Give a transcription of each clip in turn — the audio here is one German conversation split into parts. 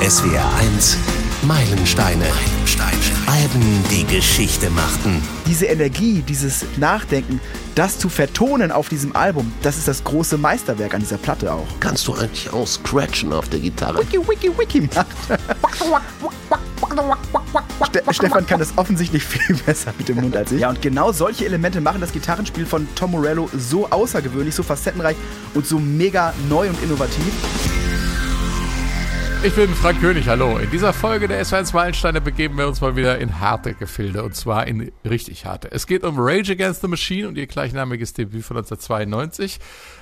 SWR 1 Meilensteine. Meilensteine. Alben, die Geschichte machten. Diese Energie, dieses Nachdenken, das zu vertonen auf diesem Album, das ist das große Meisterwerk an dieser Platte auch. Kannst du eigentlich auch scratchen auf der Gitarre? Wiki, wiki, wiki macht. Ste Stefan kann das offensichtlich viel besser mit dem Mund als ich. Ja, und genau solche Elemente machen das Gitarrenspiel von Tom Morello so außergewöhnlich, so facettenreich und so mega neu und innovativ. Ich bin Frank König, hallo. In dieser Folge der S1 Meilensteine begeben wir uns mal wieder in harte Gefilde und zwar in richtig harte. Es geht um Rage Against the Machine und ihr gleichnamiges Debüt von 1992.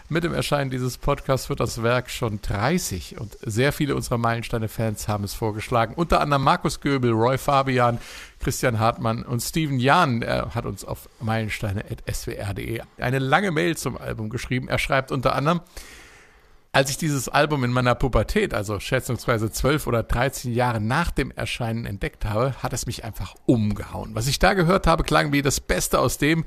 Mit dem Erscheinen dieses Podcasts wird das Werk schon 30 und sehr viele unserer Meilensteine-Fans haben es vorgeschlagen. Unter anderem Markus Göbel, Roy Fabian, Christian Hartmann und Steven Jahn. Er hat uns auf meilensteine.swr.de eine lange Mail zum Album geschrieben. Er schreibt unter anderem, als ich dieses Album in meiner Pubertät, also schätzungsweise 12 oder 13 Jahre nach dem Erscheinen entdeckt habe, hat es mich einfach umgehauen. Was ich da gehört habe, klang wie das Beste aus dem,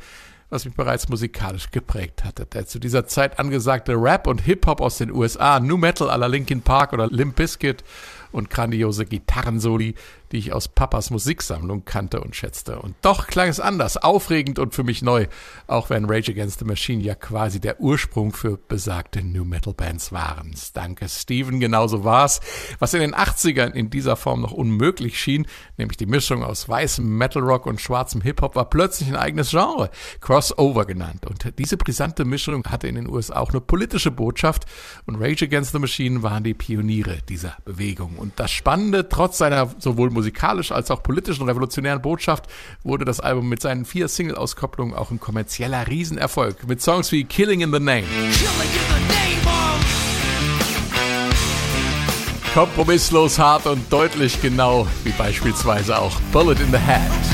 was mich bereits musikalisch geprägt hatte. Der zu dieser Zeit angesagte Rap und Hip-Hop aus den USA, New Metal la Linkin Park oder Limp Bizkit und grandiose Gitarrensoli, die ich aus Papas Musiksammlung kannte und schätzte. Und doch klang es anders, aufregend und für mich neu, auch wenn Rage Against the Machine ja quasi der Ursprung für besagte New Metal Bands waren. Danke, Steven, genauso war's. Was in den 80ern in dieser Form noch unmöglich schien, nämlich die Mischung aus weißem Metal Rock und schwarzem Hip-Hop, war plötzlich ein eigenes Genre, Crossover genannt. Und diese brisante Mischung hatte in den USA auch eine politische Botschaft und Rage Against the Machine waren die Pioniere dieser Bewegung. Und das Spannende, trotz seiner sowohl musikalisch als auch politischen revolutionären Botschaft wurde das Album mit seinen vier Single-Auskopplungen auch ein kommerzieller Riesenerfolg mit Songs wie Killing in the Name. Kompromisslos hart und deutlich genau, wie beispielsweise auch Bullet in the Head.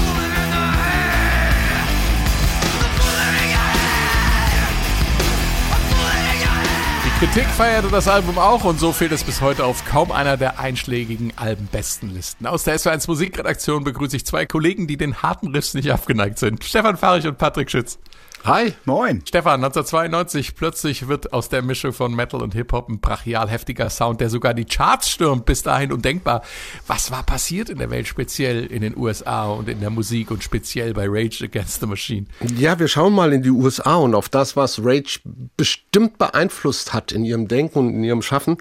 Kritik feierte das Album auch und so fehlt es bis heute auf kaum einer der einschlägigen Albenbestenlisten. Aus der SW1 Musikredaktion begrüße ich zwei Kollegen, die den harten Riffs nicht abgeneigt sind. Stefan Fahrig und Patrick Schütz. Hi, moin. Stefan, 1992, plötzlich wird aus der Mischung von Metal und Hip-Hop ein brachial heftiger Sound, der sogar die Charts stürmt, bis dahin undenkbar. Was war passiert in der Welt, speziell in den USA und in der Musik und speziell bei Rage Against the Machine? Ja, wir schauen mal in die USA und auf das, was Rage bestimmt beeinflusst hat in ihrem Denken und in ihrem Schaffen.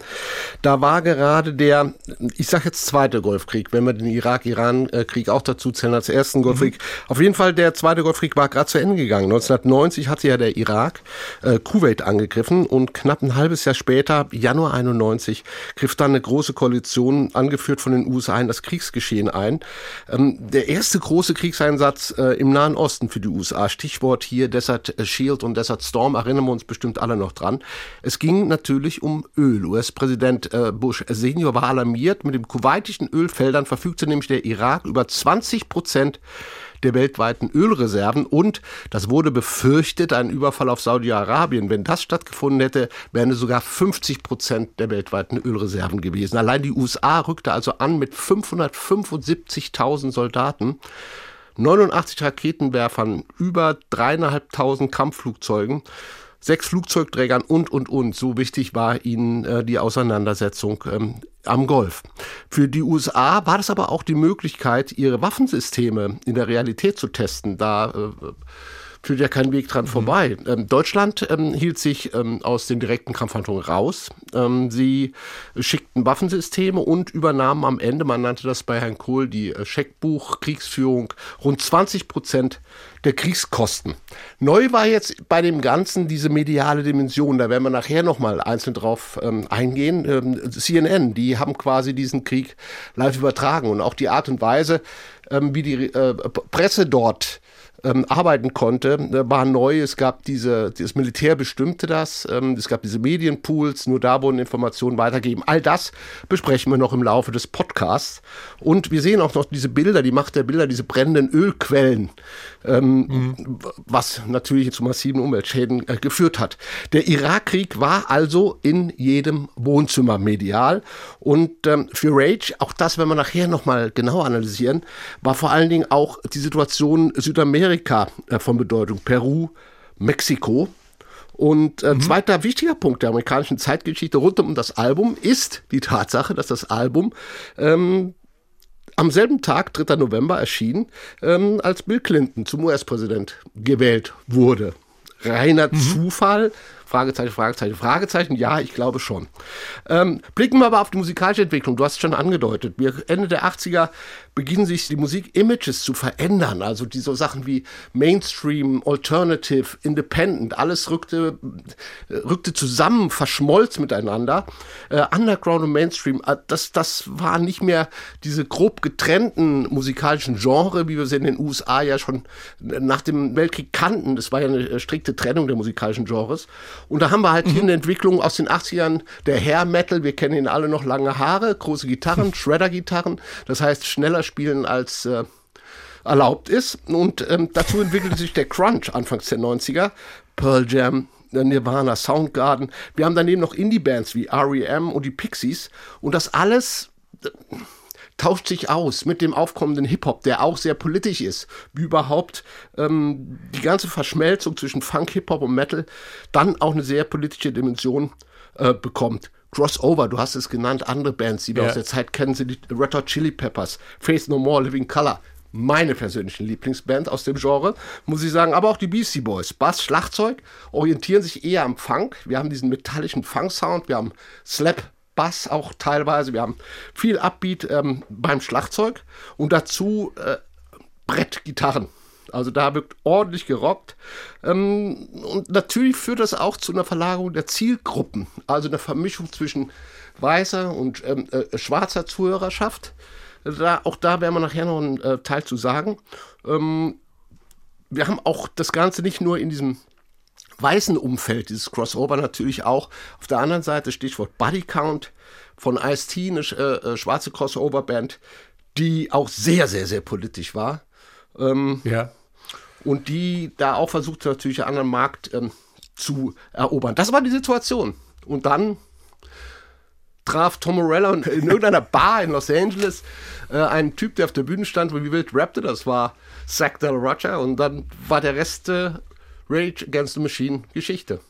Da war gerade der, ich sag jetzt zweite Golfkrieg, wenn wir den Irak-Iran-Krieg auch dazu zählen als ersten Golfkrieg. Mhm. Auf jeden Fall, der zweite Golfkrieg war gerade zu Ende gegangen. 1990 1990 hatte ja der Irak äh, Kuwait angegriffen und knapp ein halbes Jahr später, Januar 91, griff dann eine große Koalition, angeführt von den USA, in das Kriegsgeschehen ein. Ähm, der erste große Kriegseinsatz äh, im Nahen Osten für die USA, Stichwort hier Desert Shield und Desert Storm, erinnern wir uns bestimmt alle noch dran. Es ging natürlich um Öl. US-Präsident äh, Bush Senior war alarmiert. Mit den kuwaitischen Ölfeldern verfügte nämlich der Irak über 20 Prozent der weltweiten Ölreserven und, das wurde befürchtet, ein Überfall auf Saudi-Arabien. Wenn das stattgefunden hätte, wären es sogar 50 Prozent der weltweiten Ölreserven gewesen. Allein die USA rückte also an mit 575.000 Soldaten. 89 Raketenwerfern, über dreieinhalbtausend Kampfflugzeugen sechs Flugzeugträgern und, und, und. So wichtig war ihnen äh, die Auseinandersetzung ähm, am Golf. Für die USA war das aber auch die Möglichkeit, ihre Waffensysteme in der Realität zu testen. Da äh, führt ja kein Weg dran mhm. vorbei. Ähm, Deutschland ähm, hielt sich ähm, aus den direkten Kampfhandlungen raus. Ähm, sie schickten Waffensysteme und übernahmen am Ende, man nannte das bei Herrn Kohl die äh, Scheckbuch Kriegsführung, rund 20 Prozent der Kriegskosten. Neu war jetzt bei dem Ganzen diese mediale Dimension. Da werden wir nachher nochmal einzeln drauf ähm, eingehen. Ähm, CNN, die haben quasi diesen Krieg live übertragen und auch die Art und Weise, wie die äh, Presse dort ähm, arbeiten konnte, äh, war neu. Es gab diese, das Militär bestimmte das, ähm, es gab diese Medienpools, nur da wurden Informationen weitergegeben. All das besprechen wir noch im Laufe des Podcasts. Und wir sehen auch noch diese Bilder, die Macht der Bilder, diese brennenden Ölquellen, ähm, mhm. was natürlich zu massiven Umweltschäden äh, geführt hat. Der Irakkrieg war also in jedem Wohnzimmer medial. Und ähm, für Rage, auch das werden wir nachher nochmal genau analysieren, war vor allen Dingen auch die Situation Südamerika äh, von Bedeutung. Peru, Mexiko. Und äh, mhm. zweiter wichtiger Punkt der amerikanischen Zeitgeschichte rund um das Album ist die Tatsache, dass das Album ähm, am selben Tag, 3. November, erschien, ähm, als Bill Clinton zum US-Präsident gewählt wurde. Reiner mhm. Zufall, Fragezeichen, Fragezeichen, Fragezeichen. Ja, ich glaube schon. Ähm, blicken wir aber auf die musikalische Entwicklung. Du hast es schon angedeutet. Wir Ende der 80er beginnen sich die Musik-Images zu verändern. Also diese Sachen wie Mainstream, Alternative, Independent, alles rückte, rückte zusammen, verschmolz miteinander. Äh, Underground und Mainstream, äh, das, das waren nicht mehr diese grob getrennten musikalischen Genre, wie wir sie in den USA ja schon nach dem Weltkrieg kannten. Das war ja eine strikte Trennung der musikalischen Genres. Und da haben wir halt mhm. hier eine Entwicklung aus den 80ern, der Hair Metal, wir kennen ihn alle noch lange Haare, große Gitarren, Shredder-Gitarren, das heißt schneller spielen als äh, erlaubt ist. Und ähm, dazu entwickelte sich der Crunch Anfangs der 90er, Pearl Jam, Nirvana, Soundgarden. Wir haben daneben noch Indie-Bands wie REM und die Pixies. Und das alles äh, tauscht sich aus mit dem aufkommenden Hip-Hop, der auch sehr politisch ist, wie überhaupt ähm, die ganze Verschmelzung zwischen Funk, Hip-Hop und Metal dann auch eine sehr politische Dimension äh, bekommt. Crossover, du hast es genannt, andere Bands, die wir ja. aus der Zeit kennen, sind die Red Hot Chili Peppers, Face No More, Living Color. Meine persönlichen Lieblingsband aus dem Genre, muss ich sagen, aber auch die Beastie Boys. Bass, Schlagzeug orientieren sich eher am Funk. Wir haben diesen metallischen Funk-Sound, wir haben Slap, Bass auch teilweise. Wir haben viel Upbeat ähm, beim Schlagzeug und dazu äh, Brettgitarren. Also da wird ordentlich gerockt. Ähm, und natürlich führt das auch zu einer Verlagerung der Zielgruppen. Also einer Vermischung zwischen weißer und ähm, äh, schwarzer Zuhörerschaft. Da, auch da werden wir nachher noch einen äh, Teil zu sagen. Ähm, wir haben auch das Ganze nicht nur in diesem weißen Umfeld, dieses Crossover natürlich auch. Auf der anderen Seite Stichwort Body Count von Ice-T, eine äh, äh, schwarze Crossover-Band, die auch sehr, sehr, sehr politisch war. Ähm, ja. Und die da auch versucht natürlich einen anderen Markt ähm, zu erobern. Das war die Situation. Und dann traf Tom Morello in irgendeiner Bar in Los Angeles äh, einen Typ, der auf der Bühne stand, wie wild rappte. Das war Zach Del Roger. Und dann war der Rest äh, Rage Against the Machine Geschichte.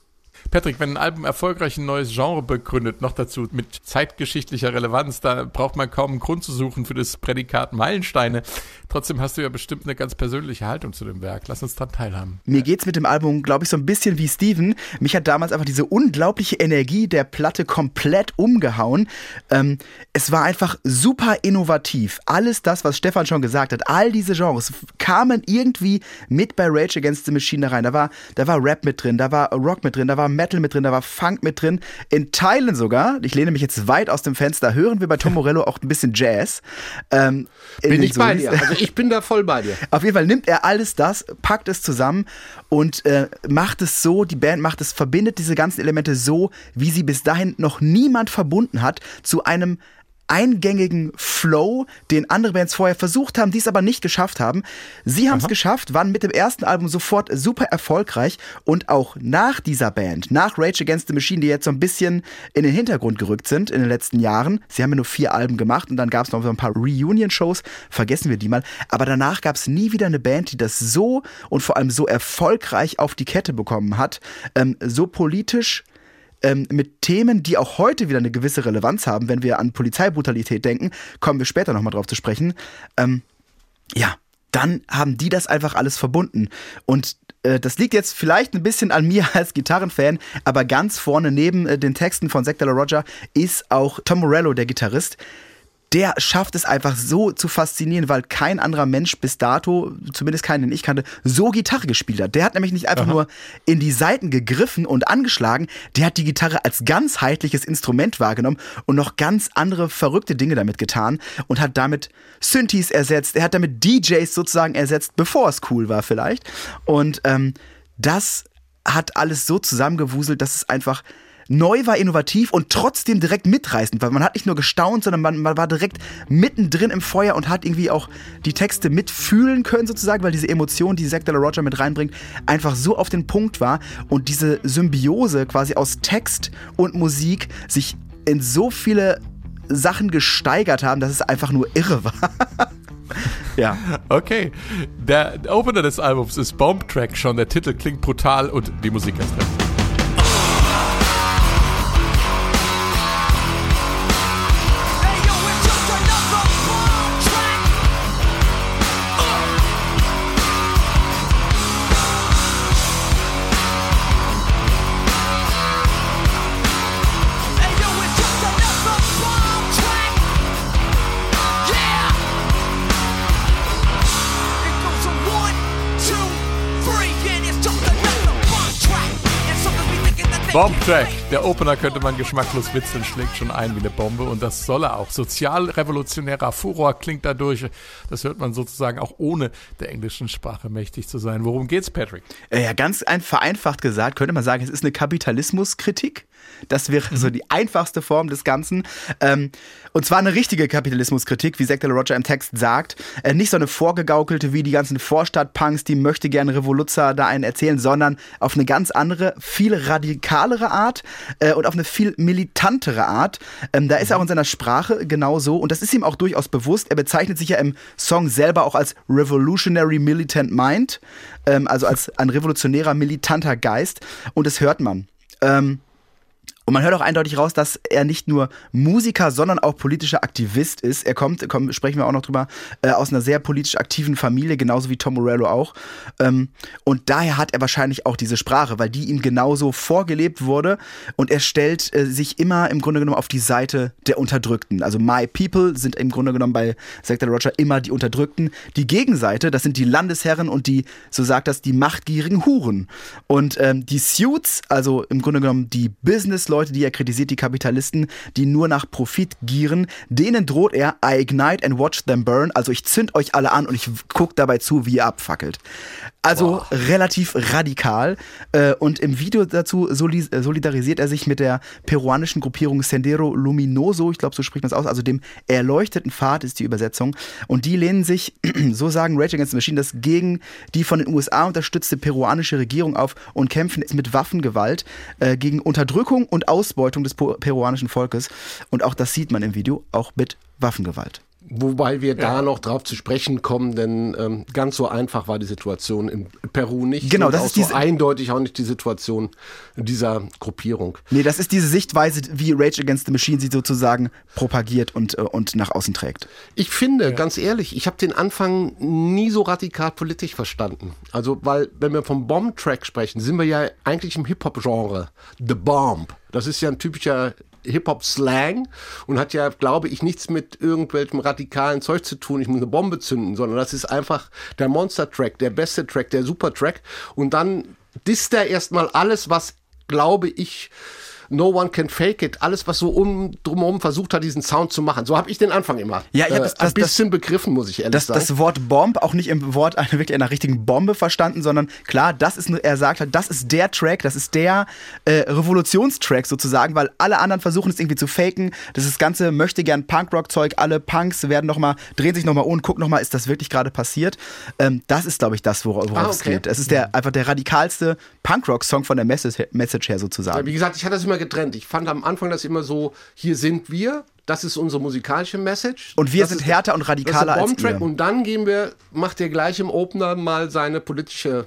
Patrick, wenn ein Album erfolgreich ein neues Genre begründet, noch dazu mit zeitgeschichtlicher Relevanz, da braucht man kaum einen Grund zu suchen für das Prädikat Meilensteine. Trotzdem hast du ja bestimmt eine ganz persönliche Haltung zu dem Werk. Lass uns daran teilhaben. Mir geht's mit dem Album, glaube ich, so ein bisschen wie Steven. Mich hat damals einfach diese unglaubliche Energie der Platte komplett umgehauen. Ähm, es war einfach super innovativ. Alles das, was Stefan schon gesagt hat, all diese Genres kamen irgendwie mit bei Rage Against the Machine rein. Da war, da war Rap mit drin, da war Rock mit drin, da war Metal mit drin, da war Funk mit drin. In Teilen sogar, ich lehne mich jetzt weit aus dem Fenster, hören wir bei Tom Morello auch ein bisschen Jazz. Ähm, bin ich bei dir. Also ich bin da voll bei dir. Auf jeden Fall nimmt er alles das, packt es zusammen und äh, macht es so, die Band macht es, verbindet diese ganzen Elemente so, wie sie bis dahin noch niemand verbunden hat, zu einem eingängigen Flow, den andere Bands vorher versucht haben, die es aber nicht geschafft haben. Sie haben es geschafft, waren mit dem ersten Album sofort super erfolgreich und auch nach dieser Band, nach Rage Against the Machine, die jetzt so ein bisschen in den Hintergrund gerückt sind in den letzten Jahren. Sie haben ja nur vier Alben gemacht und dann gab es noch so ein paar Reunion-Shows, vergessen wir die mal. Aber danach gab es nie wieder eine Band, die das so und vor allem so erfolgreich auf die Kette bekommen hat, ähm, so politisch ähm, mit Themen, die auch heute wieder eine gewisse Relevanz haben, wenn wir an Polizeibrutalität denken, kommen wir später nochmal drauf zu sprechen. Ähm, ja, dann haben die das einfach alles verbunden. Und äh, das liegt jetzt vielleicht ein bisschen an mir als Gitarrenfan, aber ganz vorne neben äh, den Texten von Zack Roger ist auch Tom Morello, der Gitarrist, der schafft es einfach so zu faszinieren, weil kein anderer Mensch bis dato, zumindest keinen, den ich kannte, so Gitarre gespielt hat. Der hat nämlich nicht einfach Aha. nur in die Saiten gegriffen und angeschlagen, der hat die Gitarre als ganzheitliches Instrument wahrgenommen und noch ganz andere verrückte Dinge damit getan und hat damit Synthes ersetzt, er hat damit DJs sozusagen ersetzt, bevor es cool war vielleicht. Und ähm, das hat alles so zusammengewuselt, dass es einfach neu war, innovativ und trotzdem direkt mitreißend, weil man hat nicht nur gestaunt, sondern man, man war direkt mittendrin im Feuer und hat irgendwie auch die Texte mitfühlen können sozusagen, weil diese Emotion, die Zack Della Roger mit reinbringt, einfach so auf den Punkt war und diese Symbiose quasi aus Text und Musik sich in so viele Sachen gesteigert haben, dass es einfach nur irre war. ja. Okay. Der Opener des Albums ist Bomb Track schon. Der Titel klingt brutal und die Musik ist drin. Bomb-Track. Der Opener könnte man geschmacklos witzeln, schlägt schon ein wie eine Bombe und das soll er auch. Sozialrevolutionärer Furor klingt dadurch. Das hört man sozusagen auch ohne der englischen Sprache mächtig zu sein. Worum geht's, Patrick? Äh, Ja, ganz ein, vereinfacht gesagt könnte man sagen, es ist eine Kapitalismuskritik. Das wäre so die einfachste Form des Ganzen. Ähm, und zwar eine richtige Kapitalismuskritik, wie la Roger im Text sagt. Äh, nicht so eine vorgegaukelte wie die ganzen Vorstadtpunks, die möchte gerne Revoluzzer da einen erzählen, sondern auf eine ganz andere, viel radikalere Art äh, und auf eine viel militantere Art. Ähm, da ist er auch in seiner Sprache genauso und das ist ihm auch durchaus bewusst. Er bezeichnet sich ja im Song selber auch als Revolutionary Militant Mind, ähm, also als ein revolutionärer, militanter Geist und das hört man. Ähm, und man hört auch eindeutig raus, dass er nicht nur Musiker, sondern auch politischer Aktivist ist. Er kommt, komm, sprechen wir auch noch drüber, äh, aus einer sehr politisch aktiven Familie, genauso wie Tom Morello auch. Ähm, und daher hat er wahrscheinlich auch diese Sprache, weil die ihm genauso vorgelebt wurde. Und er stellt äh, sich immer im Grunde genommen auf die Seite der Unterdrückten. Also My People sind im Grunde genommen bei la Roger immer die Unterdrückten. Die Gegenseite, das sind die Landesherren und die, so sagt das, die machtgierigen Huren. Und ähm, die Suits, also im Grunde genommen die Business-Leute, die er kritisiert, die Kapitalisten, die nur nach Profit gieren, denen droht er, I ignite and watch them burn. Also ich zünd euch alle an und ich guck dabei zu, wie ihr abfackelt. Also relativ radikal. Äh, und im Video dazu äh, solidarisiert er sich mit der peruanischen Gruppierung Sendero Luminoso, ich glaube, so spricht man es aus, also dem erleuchteten Pfad ist die Übersetzung. Und die lehnen sich, so sagen Rage Against the Machine, das gegen die von den USA unterstützte peruanische Regierung auf und kämpfen mit Waffengewalt äh, gegen Unterdrückung und Ausbeutung des peruanischen Volkes. Und auch das sieht man im Video, auch mit Waffengewalt. Wobei wir da noch drauf zu sprechen kommen, denn ähm, ganz so einfach war die Situation in Peru nicht. Genau, das ist so diese- eindeutig auch nicht die Situation dieser Gruppierung. Nee, das ist diese Sichtweise, wie Rage Against the Machine sie sozusagen propagiert und, äh, und nach außen trägt. Ich finde, ganz ehrlich, ich habe den Anfang nie so radikal politisch verstanden. Also, weil, wenn wir vom Bomb-Track sprechen, sind wir ja eigentlich im Hip-Hop-Genre. The Bomb. Das ist ja ein typischer Hip-Hop-Slang und hat ja, glaube ich, nichts mit irgendwelchem radikalen Zeug zu tun, ich muss eine Bombe zünden, sondern das ist einfach der Monster-Track, der beste Track, der Super-Track. Und dann disst er erstmal alles, was, glaube ich, No One Can Fake It, alles, was so um, drumherum versucht hat, diesen Sound zu machen. So habe ich den Anfang immer Ja, ich hab äh, das- ein das- bisschen begriffen, muss ich ehrlich Das, sagen. das Wort Bomb auch nicht im Wort einer wirklich einer richtigen Bombe verstanden, sondern klar, das ist, er sagt halt, das ist der Track, das ist der äh, Revolutionstrack sozusagen, weil alle anderen versuchen es irgendwie zu faken. Das ist das ganze möchte gern Punkrock-Zeug, alle Punks werden noch mal, drehen sich nochmal um und gucken nochmal, ist das wirklich gerade passiert? Ähm, das ist, glaube ich, das, wor- worauf Ah, es okay. geht. Es ist der, einfach der radikalste Punkrock-Song von der Message, Message her sozusagen. Wie gesagt, ich hatte das immer getrennt. Ich fand am Anfang das immer so, hier sind wir, das ist unsere musikalische Message. Und wir das sind ist- härter und das ist radikaler als ihr. Und dann gehen wir, macht der gleich im Opener mal seine politische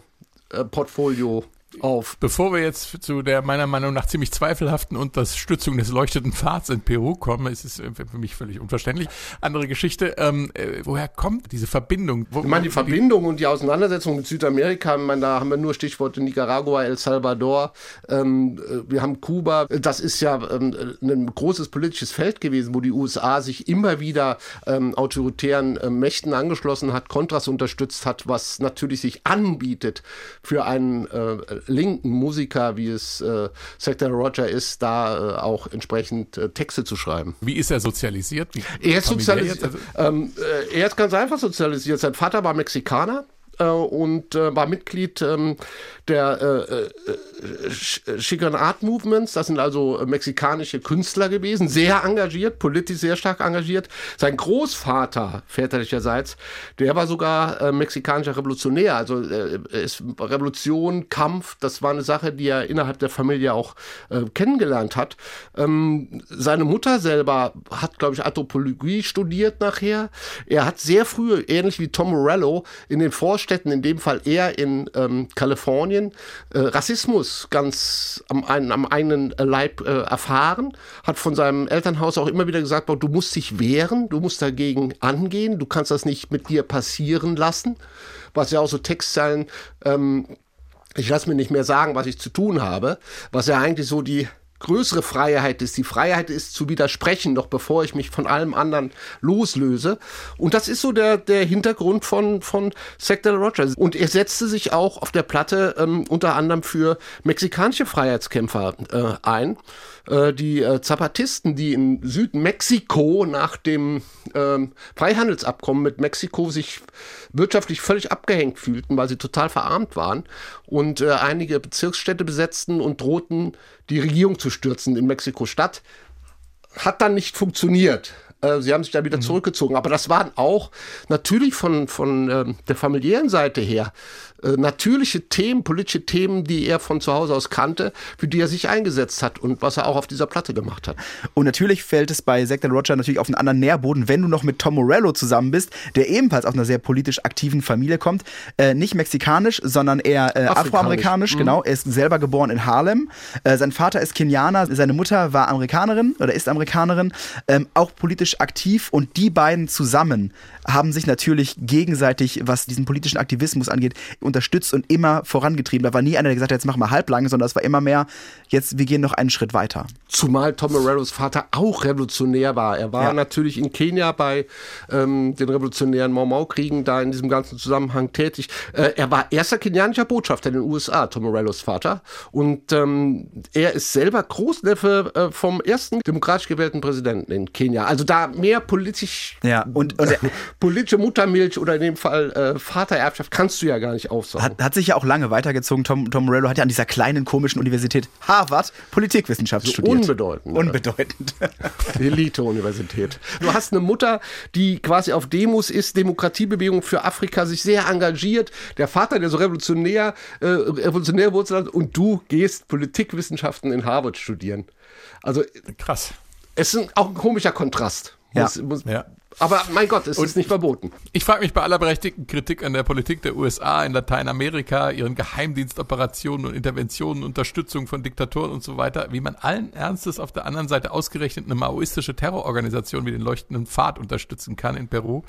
äh, Portfolio auf. Bevor wir jetzt zu der meiner Meinung nach ziemlich zweifelhaften Unterstützung des leuchteten Pfads in Peru kommen, ist es äh, für mich völlig unverständlich. Andere Geschichte. Ähm, äh, woher kommt diese Verbindung? Wo, Ich meine, die Verbindung und die Auseinandersetzung mit Südamerika, ich meine, da haben wir nur Stichworte Nicaragua, El Salvador, ähm, äh, wir haben Kuba. Das ist ja ähm, ein großes politisches Feld gewesen, wo die USA sich immer wieder ähm, autoritären äh, Mächten angeschlossen hat, Kontras unterstützt hat, was natürlich sich anbietet für einen äh, linken Musiker, wie es äh, Sector Roger ist, da äh, auch entsprechend äh, Texte zu schreiben. Wie ist er sozialisiert? Wie Er ist, sozialisiert? Also, ähm, äh, er ist ganz einfach sozialisiert. Sein Vater war Mexikaner und äh, war Mitglied ähm, der äh, äh, Ch- Chicane Art Movements. Das sind also äh, mexikanische Künstler gewesen, sehr engagiert, politisch sehr stark engagiert. Sein Großvater väterlicherseits, der war sogar äh, mexikanischer Revolutionär. Also äh, ist Revolution, Kampf, das war eine Sache, die er innerhalb der Familie auch äh, kennengelernt hat. Ähm, seine Mutter selber hat, glaube ich, Anthropologie studiert nachher. Er hat sehr früh, ähnlich wie Tom Morello, in den Vorstädten, in dem Fall eher in ähm, Kalifornien, äh, Rassismus ganz am, am eigenen Leib äh, erfahren, hat von seinem Elternhaus auch immer wieder gesagt, du musst dich wehren, du musst dagegen angehen, du kannst das nicht mit dir passieren lassen, was ja auch so Textzeilen ähm, ich lasse mir nicht mehr sagen, was ich zu tun habe, was ja eigentlich so die größere Freiheit ist. Die Freiheit ist zu widersprechen, noch bevor ich mich von allem anderen loslöse. Und das ist so der, der Hintergrund von, von Sector Rogers. Und er setzte sich auch auf der Platte ähm, unter anderem für mexikanische Freiheitskämpfer äh, ein. Äh, die äh, Zapatisten, die in Südmexiko nach dem ähm, Freihandelsabkommen mit Mexiko sich wirtschaftlich völlig abgehängt fühlten, weil sie total verarmt waren und äh, einige Bezirksstädte besetzten und drohten, die Regierung zu stürzen in Mexiko-Stadt. Hat dann nicht funktioniert. Äh, sie haben sich da wieder mhm. zurückgezogen. Aber das waren auch natürlich von, von äh, der familiären Seite her äh, natürliche Themen, politische Themen, die er von zu Hause aus kannte, für die er sich eingesetzt hat und was er auch auf dieser Platte gemacht hat. Und natürlich fällt es bei Zack Roger natürlich auf einen anderen Nährboden, wenn du noch mit Tom Morello zusammen bist, der ebenfalls aus einer sehr politisch aktiven Familie kommt. Äh, nicht mexikanisch, sondern eher äh, afroamerikanisch, mhm. genau. Er ist selber geboren in Harlem. Äh, sein Vater ist Kenianer, seine Mutter war Amerikanerin oder ist Amerikanerin, ähm, auch politisch aktiv und die beiden zusammen haben sich natürlich gegenseitig, was diesen politischen Aktivismus angeht, unterstützt und immer vorangetrieben. Da war nie einer, der gesagt hat, jetzt machen wir halblang, sondern es war immer mehr, jetzt, wir gehen noch einen Schritt weiter. Zumal Tom Morellos Vater auch revolutionär war. Er war ja. natürlich in Kenia bei ähm, den revolutionären Mau-Mau-Kriegen da in diesem ganzen Zusammenhang tätig. Äh, er war erster kenianischer Botschafter in den USA, Tom Morellos Vater. Und ähm, er ist selber Großneffe äh, vom ersten demokratisch gewählten Präsidenten in Kenia. Also da mehr politisch ja, und, und politische Muttermilch oder in dem Fall äh, Vatererbschaft kannst du ja gar nicht aufsaugen. Hat, hat sich ja auch lange weitergezogen. Tom, Tom Morello hat ja an dieser kleinen komischen Universität Harvard Politikwissenschaft so studiert. Unbedeutend. Unbedeutend. Elite-Universität. Du hast eine Mutter, die quasi auf Demos ist, Demokratiebewegung für Afrika, sich sehr engagiert. Der Vater, der so revolutionär, äh, revolutionär Wurzeln hat und du gehst Politikwissenschaften in Harvard studieren. Also krass. Es ist auch ein komischer Kontrast. Muss, ja. Muss, ja. Aber mein Gott, es und ist nicht verboten. Ich frage mich bei aller berechtigten Kritik an der Politik der USA in Lateinamerika, ihren Geheimdienstoperationen und Interventionen, Unterstützung von Diktatoren und so weiter, wie man allen Ernstes auf der anderen Seite ausgerechnet eine maoistische Terrororganisation wie den Leuchtenden Pfad unterstützen kann in Peru,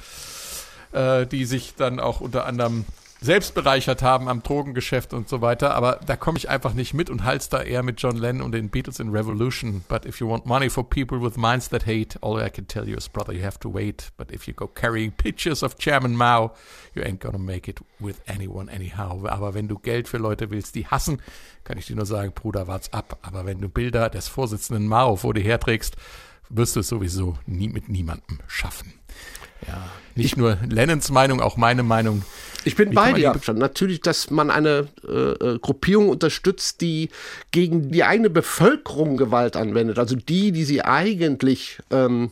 äh, die sich dann auch unter anderem selbst bereichert haben am Drogengeschäft und so weiter, aber da komme ich einfach nicht mit und halte da eher mit John Lennon und den Beatles in Revolution. But if you want money for people with minds that hate, all I can tell you is, brother, you have to wait. But if you go carrying pictures of Chairman Mao, you ain't gonna make it with anyone anyhow. Aber wenn du Geld für Leute willst, die hassen, kann ich dir nur sagen, Bruder, wart's ab. Aber wenn du Bilder des Vorsitzenden Mao vor dir herträgst, wirst du es sowieso nie mit niemandem schaffen. Ja, nicht ich, nur Lennons Meinung, auch meine Meinung. Ich bin Wie bei dir. Natürlich, dass man eine äh, äh, Gruppierung unterstützt, die gegen die eigene Bevölkerung Gewalt anwendet. Also die, die sie eigentlich ähm,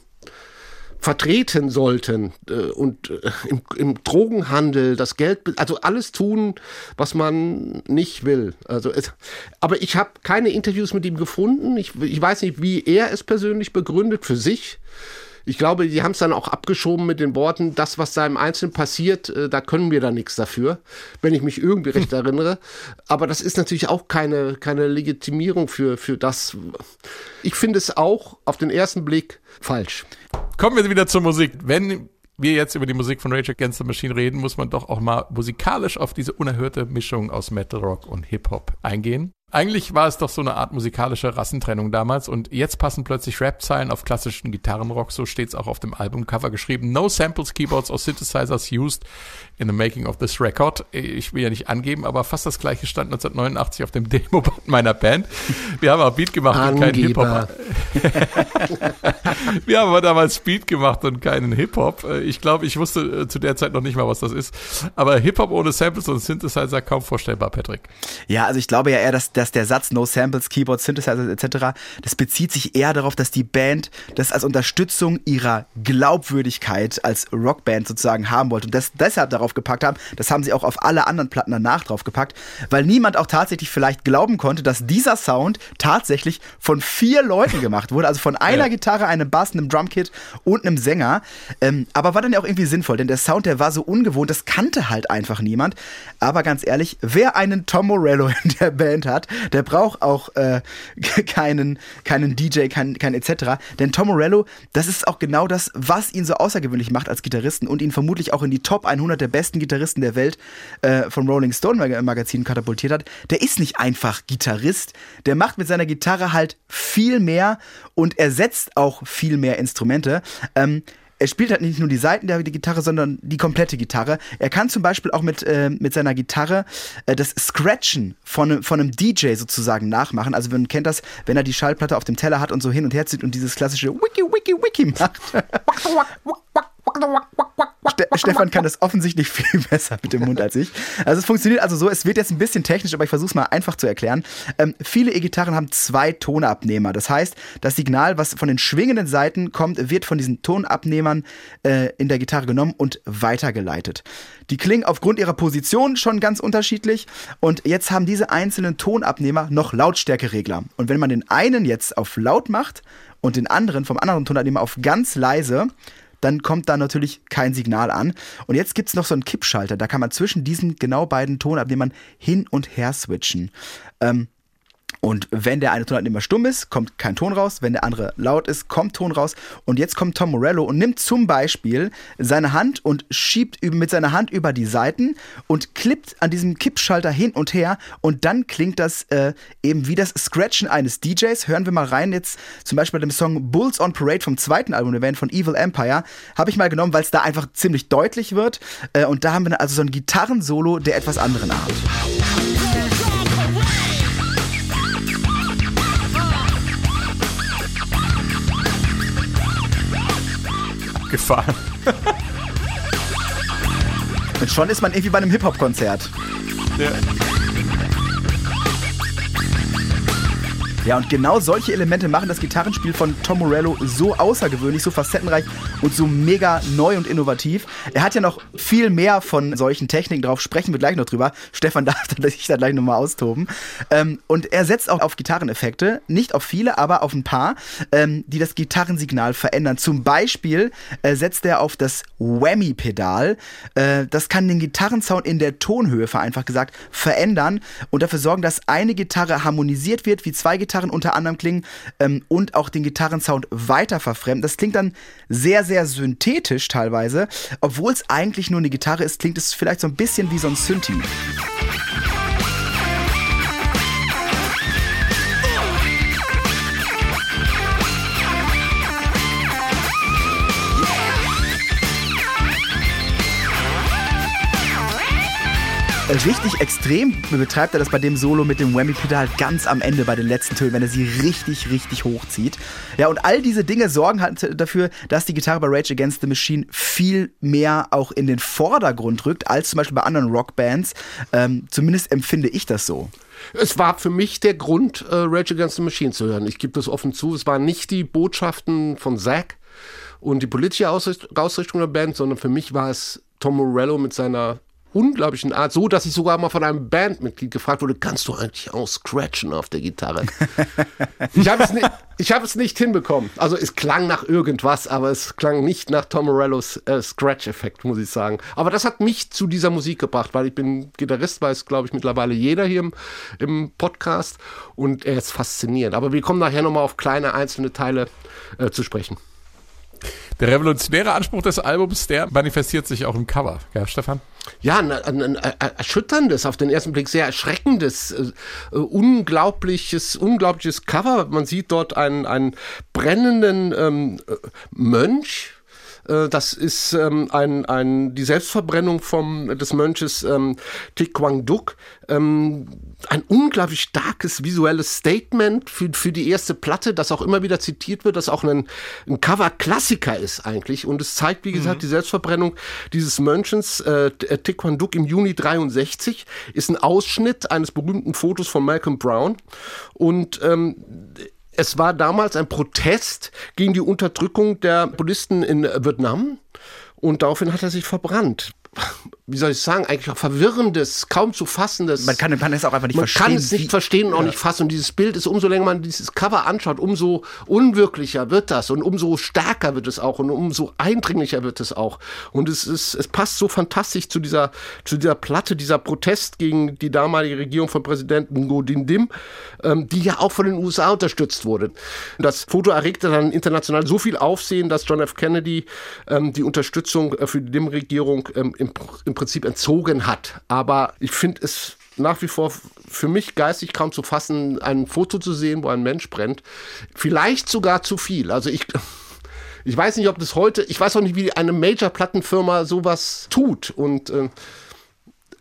vertreten sollten äh, und äh, im, im, Drogenhandel das Geld, also alles tun, was man nicht will. Also, es, aber ich habe keine Interviews mit ihm gefunden. Ich, ich weiß nicht, wie er es persönlich begründet für sich ich glaube, die haben es dann auch abgeschoben mit den Worten, das, was da im Einzelnen passiert, äh, da können wir da nichts dafür, wenn ich mich irgendwie recht erinnere. Aber das ist natürlich auch keine, keine Legitimierung für, für das. Ich finde es auch auf den ersten Blick falsch. Kommen wir wieder zur Musik. Wenn wir jetzt über die Musik von Rage Against the Machine reden, muss man doch auch mal musikalisch auf diese unerhörte Mischung aus Metal Rock und Hip Hop eingehen. Eigentlich war es doch so eine Art musikalische Rassentrennung damals und jetzt passen plötzlich Rap-Zeilen auf klassischen Gitarrenrock, so steht es auch auf dem Albumcover geschrieben. No samples, keyboards or synthesizers used in the making of this record. Ich will ja nicht angeben, aber fast das gleiche stand 1989 auf dem Demo-Band meiner Band. Wir haben auch Beat gemacht Angeber. und keinen Hip-Hop. Wir haben aber damals Beat gemacht und keinen Hip-Hop. Ich glaube, ich wusste äh, zu der Zeit noch nicht mal, was das ist. Aber Hip-Hop ohne Samples und Synthesizer kaum vorstellbar, Patrick. Ja, also ich glaube ja eher, dass dass der Satz No Samples, Keyboard, Synthesizer etc., das bezieht sich eher darauf, dass die Band das als Unterstützung ihrer Glaubwürdigkeit als Rockband sozusagen haben wollte und das deshalb darauf gepackt haben. Das haben sie auch auf alle anderen Platten danach drauf gepackt, weil niemand auch tatsächlich vielleicht glauben konnte, dass dieser Sound tatsächlich von vier Leuten gemacht wurde, also von einer ja. Gitarre, einem Bass, einem Drumkit und einem Sänger. Ähm, aber war dann ja auch irgendwie sinnvoll, denn der Sound, der war so ungewohnt, das kannte halt einfach niemand. Aber ganz ehrlich, wer einen Tom Morello in der Band hat, Der braucht auch äh, keinen, keinen DJ, kein, kein etc. Denn Tom Morello, das ist auch genau das, was ihn so außergewöhnlich macht als Gitarristen und ihn vermutlich auch in die Top 100 der besten Gitarristen der Welt äh, vom Rolling Stone Magazin katapultiert hat. Der ist nicht einfach Gitarrist, der macht mit seiner Gitarre halt viel mehr und ersetzt auch viel mehr Instrumente. Ähm, er spielt halt nicht nur die Seiten der Gitarre, sondern die komplette Gitarre. Er kann zum Beispiel auch mit, äh, mit seiner Gitarre äh, das Scratchen von, von einem DJ sozusagen nachmachen. Also man kennt das, wenn er die Schallplatte auf dem Teller hat und so hin und her zieht und dieses klassische Wiki, Wiki, Wiki macht. Ste Stefan kann das offensichtlich viel besser mit dem Mund als ich. Also es funktioniert also so, es wird jetzt ein bisschen technisch, aber ich versuche es mal einfach zu erklären. Ähm, viele E-Gitarren haben zwei Tonabnehmer. Das heißt, das Signal, was von den schwingenden Seiten kommt, wird von diesen Tonabnehmern äh, in der Gitarre genommen und weitergeleitet. Die klingen aufgrund ihrer Position schon ganz unterschiedlich und jetzt haben diese einzelnen Tonabnehmer noch Lautstärkeregler. Und wenn man den einen jetzt auf laut macht und den anderen vom anderen Tonabnehmer auf ganz leise, dann kommt da natürlich kein Signal an. Und jetzt gibt es noch so einen Kippschalter, da kann man zwischen diesen genau beiden Tonabnehmern hin und her switchen. Ähm, und wenn der eine Tonabnehmer stumm ist, kommt kein Ton raus. Wenn der andere laut ist, kommt Ton raus. Und jetzt kommt Tom Morello und nimmt zum Beispiel seine Hand und schiebt mit seiner Hand über die Seiten und klippt an diesem Kippschalter hin und her. Und dann klingt das äh, eben wie das Scratchen eines DJs. Hören wir mal rein jetzt zum Beispiel bei dem Song Bulls on Parade vom zweiten Album der Band von Evil Empire. Habe ich mal genommen, weil es da einfach ziemlich deutlich wird. Äh, und da haben wir also so ein Gitarrensolo der etwas anderen Art. Abgefahren. Und schon ist man irgendwie bei einem Hip-Hop-Konzert. Ja. Ja, und genau solche Elemente machen das Gitarrenspiel von Tom Morello so außergewöhnlich, so facettenreich und so mega neu und innovativ. Er hat ja noch viel mehr von solchen Techniken drauf, sprechen wir gleich noch drüber. Stefan darf sich da gleich nochmal austoben. Ähm, und er setzt auch auf Gitarreneffekte, nicht auf viele, aber auf ein paar, ähm, die das Gitarrensignal verändern. Zum Beispiel äh, setzt er auf das Whammy-Pedal. Äh, das kann den Gitarrensound in der Tonhöhe, vereinfacht gesagt, verändern und dafür sorgen, dass eine Gitarre harmonisiert wird, wie zwei Gitarren Gitarren unter anderem klingen ähm, und auch den Gitarrensound weiter verfremden. Das klingt dann sehr, sehr synthetisch teilweise. Obwohl es eigentlich nur eine Gitarre ist, klingt es vielleicht so ein bisschen wie so ein Synthi. Richtig extrem betreibt er das bei dem Solo mit dem Whammy-Pedal ganz am Ende bei den letzten Tönen, wenn er sie richtig, richtig hochzieht. Ja, und all diese Dinge sorgen halt dafür, dass die Gitarre bei Rage Against the Machine viel mehr auch in den Vordergrund rückt, als zum Beispiel bei anderen Rockbands. Ähm, zumindest empfinde ich das so. Es war für mich der Grund, äh, Rage Against the Machine zu hören. Ich gebe das offen zu. Es waren nicht die Botschaften von Zack und die politische Ausrichtung der Band, sondern für mich war es Tom Morello mit seiner unglaublichen Art, so dass ich sogar mal von einem Bandmitglied gefragt wurde, kannst du eigentlich auch scratchen auf der Gitarre? ich habe es, nicht, hab es nicht hinbekommen. Also es klang nach irgendwas, aber es klang nicht nach Tom Morellos äh, Scratch-Effekt, muss ich sagen. Aber das hat mich zu dieser Musik gebracht, weil ich bin Gitarrist, weiß, glaube ich, mittlerweile jeder hier im, im, Podcast und er ist faszinierend. Aber wir kommen nachher nochmal auf kleine einzelne Teile äh, zu sprechen. Der revolutionäre Anspruch des Albums, der manifestiert sich auch im Cover, ja, Stefan? Ja, ein, ein, ein, erschütterndes, auf den ersten Blick sehr erschreckendes, äh, unglaubliches, unglaubliches Cover. Man sieht dort einen, einen brennenden ähm, äh, Mönch, äh, das ist ähm, ein, ein, die Selbstverbrennung vom, des Mönches ähm, Thich Quang Duc. Ähm, ein unglaublich starkes visuelles Statement für, für die erste Platte, das auch immer wieder zitiert wird, das auch ein, ein Cover-Klassiker ist eigentlich. Und es zeigt, wie gesagt, mhm. die Selbstverbrennung dieses Mönchens, äh, Thich Quang Duc im Juni 63, ist ein Ausschnitt eines berühmten Fotos von Malcolm Brown. Und ähm, es war damals ein Protest gegen die Unterdrückung der Buddhisten in Vietnam und daraufhin hat er sich verbrannt. Wie soll ich sagen, eigentlich auch verwirrendes, kaum zu fassendes. Man kann, kann es auch einfach nicht man verstehen. Man kann es nicht verstehen und auch ja. nicht fassen. Und dieses Bild ist, umso länger man dieses Cover anschaut, umso unwirklicher wird das und umso stärker wird es auch und umso eindringlicher wird es auch. Und es ist, es passt so fantastisch zu dieser, zu dieser Platte, dieser Protest gegen die damalige Regierung von Präsidenten Ngo Dinh Dim, ähm, die ja auch von den USA unterstützt wurde. Das Foto erregte dann international so viel Aufsehen, dass John F. Kennedy ähm, die Unterstützung äh, für die Dim-Regierung ähm, im, im Prinzip entzogen hat. Aber ich finde es nach wie vor für mich geistig kaum zu fassen, ein Foto zu sehen, wo ein Mensch brennt. Vielleicht sogar zu viel. Also ich, ich weiß nicht, ob das heute, ich weiß auch nicht, wie eine Major-Plattenfirma sowas tut. Und äh,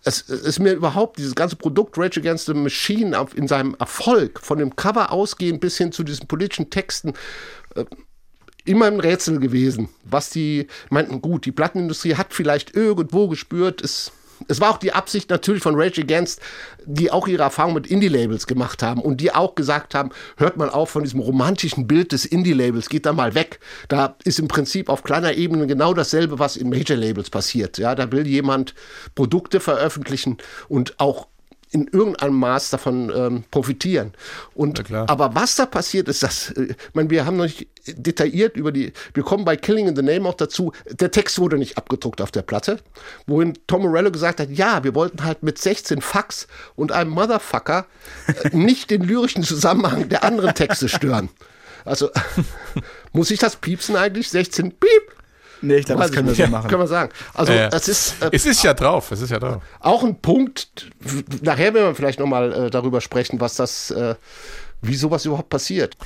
es, es ist mir überhaupt dieses ganze Produkt Rage Against the Machine in seinem Erfolg, von dem Cover ausgehend bis hin zu diesen politischen Texten, äh, immer ein Rätsel gewesen, was die meinten, gut, die Plattenindustrie hat vielleicht irgendwo gespürt, es es war auch die Absicht natürlich von Rage Against, die auch ihre Erfahrung mit Indie-Labels gemacht haben und die auch gesagt haben, hört mal auf von diesem romantischen Bild des Indie-Labels, geht da mal weg. Da ist im Prinzip auf kleiner Ebene genau dasselbe, was in Major-Labels passiert. Ja, da will jemand Produkte veröffentlichen und auch in irgendeinem Maß davon ähm, profitieren. Und aber was da passiert ist, dass, äh, ich meine, wir haben noch nicht detailliert über die, wir kommen bei Killing in the Name auch dazu, der Text wurde nicht abgedruckt auf der Platte, wohin Tom Morello gesagt hat, ja, wir wollten halt mit 16 Fax und einem Motherfucker äh, nicht den lyrischen Zusammenhang der anderen Texte stören. Also muss ich das piepsen eigentlich? 16 Piep? Nee, ich glaube, das können wir so machen. Können wir sagen. Also, ja, ja. es ist. Äh, es ist ja drauf, es ist ja drauf. Auch ein Punkt, nachher werden wir vielleicht nochmal äh, darüber sprechen, was das, äh, wie sowas überhaupt passiert.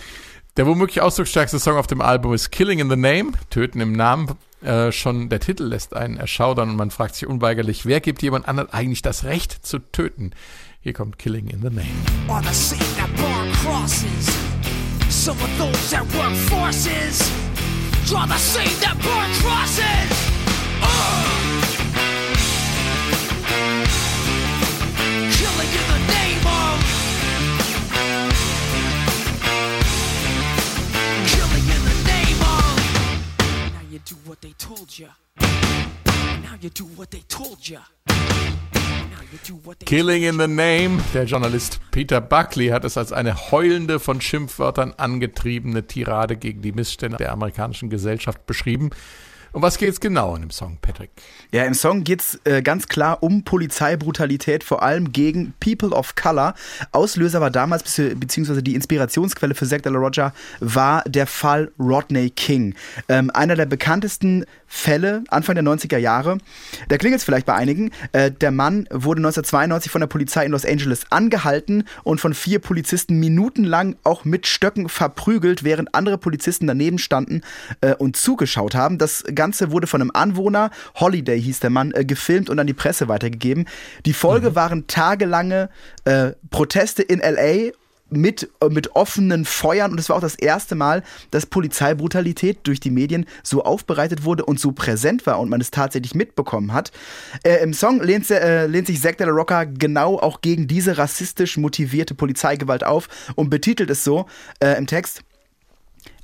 Der womöglich ausdrucksstärkste Song auf dem Album ist Killing in the Name, Töten im Namen. Äh, schon der Titel lässt einen erschaudern und man fragt sich unweigerlich, wer gibt jemand anderen eigentlich das Recht zu töten? Hier kommt Killing in the Name. On the scene that burn crosses, some of those that work forces. Draw the scene that burn crosses. Uh. Killing in the name of. Killing in the name of. Now you do what they told you. Now you do what they told you. Killing in the Name. Der Journalist Peter Buckley hat es als eine heulende, von Schimpfwörtern angetriebene Tirade gegen die Missstände der amerikanischen Gesellschaft beschrieben. Um was geht es genau in dem Song, Patrick? Ja, im Song geht es äh, ganz klar um Polizeibrutalität, vor allem gegen People of Color. Auslöser war damals, beziehungsweise die Inspirationsquelle für Zack de la Roger, war der Fall Rodney King. Ähm, einer der bekanntesten Fälle Anfang der 90er Jahre. Da klingelt es vielleicht bei einigen. Äh, der Mann wurde 1992 von der Polizei in Los Angeles angehalten und von vier Polizisten minutenlang auch mit Stöcken verprügelt, während andere Polizisten daneben standen äh, und zugeschaut haben. Das Ganze wurde von einem Anwohner, Holiday hieß der Mann, äh, gefilmt und an die Presse weitergegeben. Die Folge mhm. waren tagelange äh, Proteste in LA mit, äh, mit offenen Feuern und es war auch das erste Mal, dass Polizeibrutalität durch die Medien so aufbereitet wurde und so präsent war und man es tatsächlich mitbekommen hat. Äh, Im Song lehnt, äh, lehnt sich Zack de la Rocca genau auch gegen diese rassistisch motivierte Polizeigewalt auf und betitelt es so äh, im Text.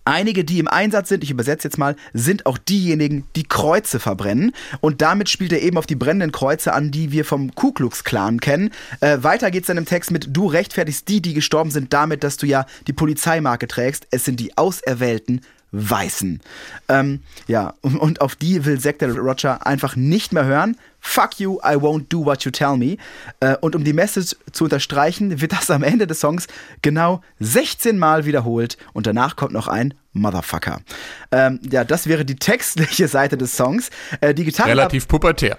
Einige, die im Einsatz sind, ich übersetze jetzt mal, sind auch diejenigen, die Kreuze verbrennen. Und damit spielt er eben auf die brennenden Kreuze an, die wir vom Ku Klux Klan kennen. Äh, weiter geht's dann im Text mit, du rechtfertigst die, die gestorben sind, damit, dass du ja die Polizeimarke trägst. Es sind die Auserwählten, Weißen. Ähm, ja, und, auf die will Zack Roger einfach nicht mehr hören. Fuck you, I won't do what you tell me. Äh, und um die Message zu unterstreichen, wird das am Ende des Songs genau 16 Mal wiederholt und danach kommt noch ein Motherfucker. Ähm, ja, das wäre die textliche Seite des Songs. Äh, die Gitarre Relativ pubertär.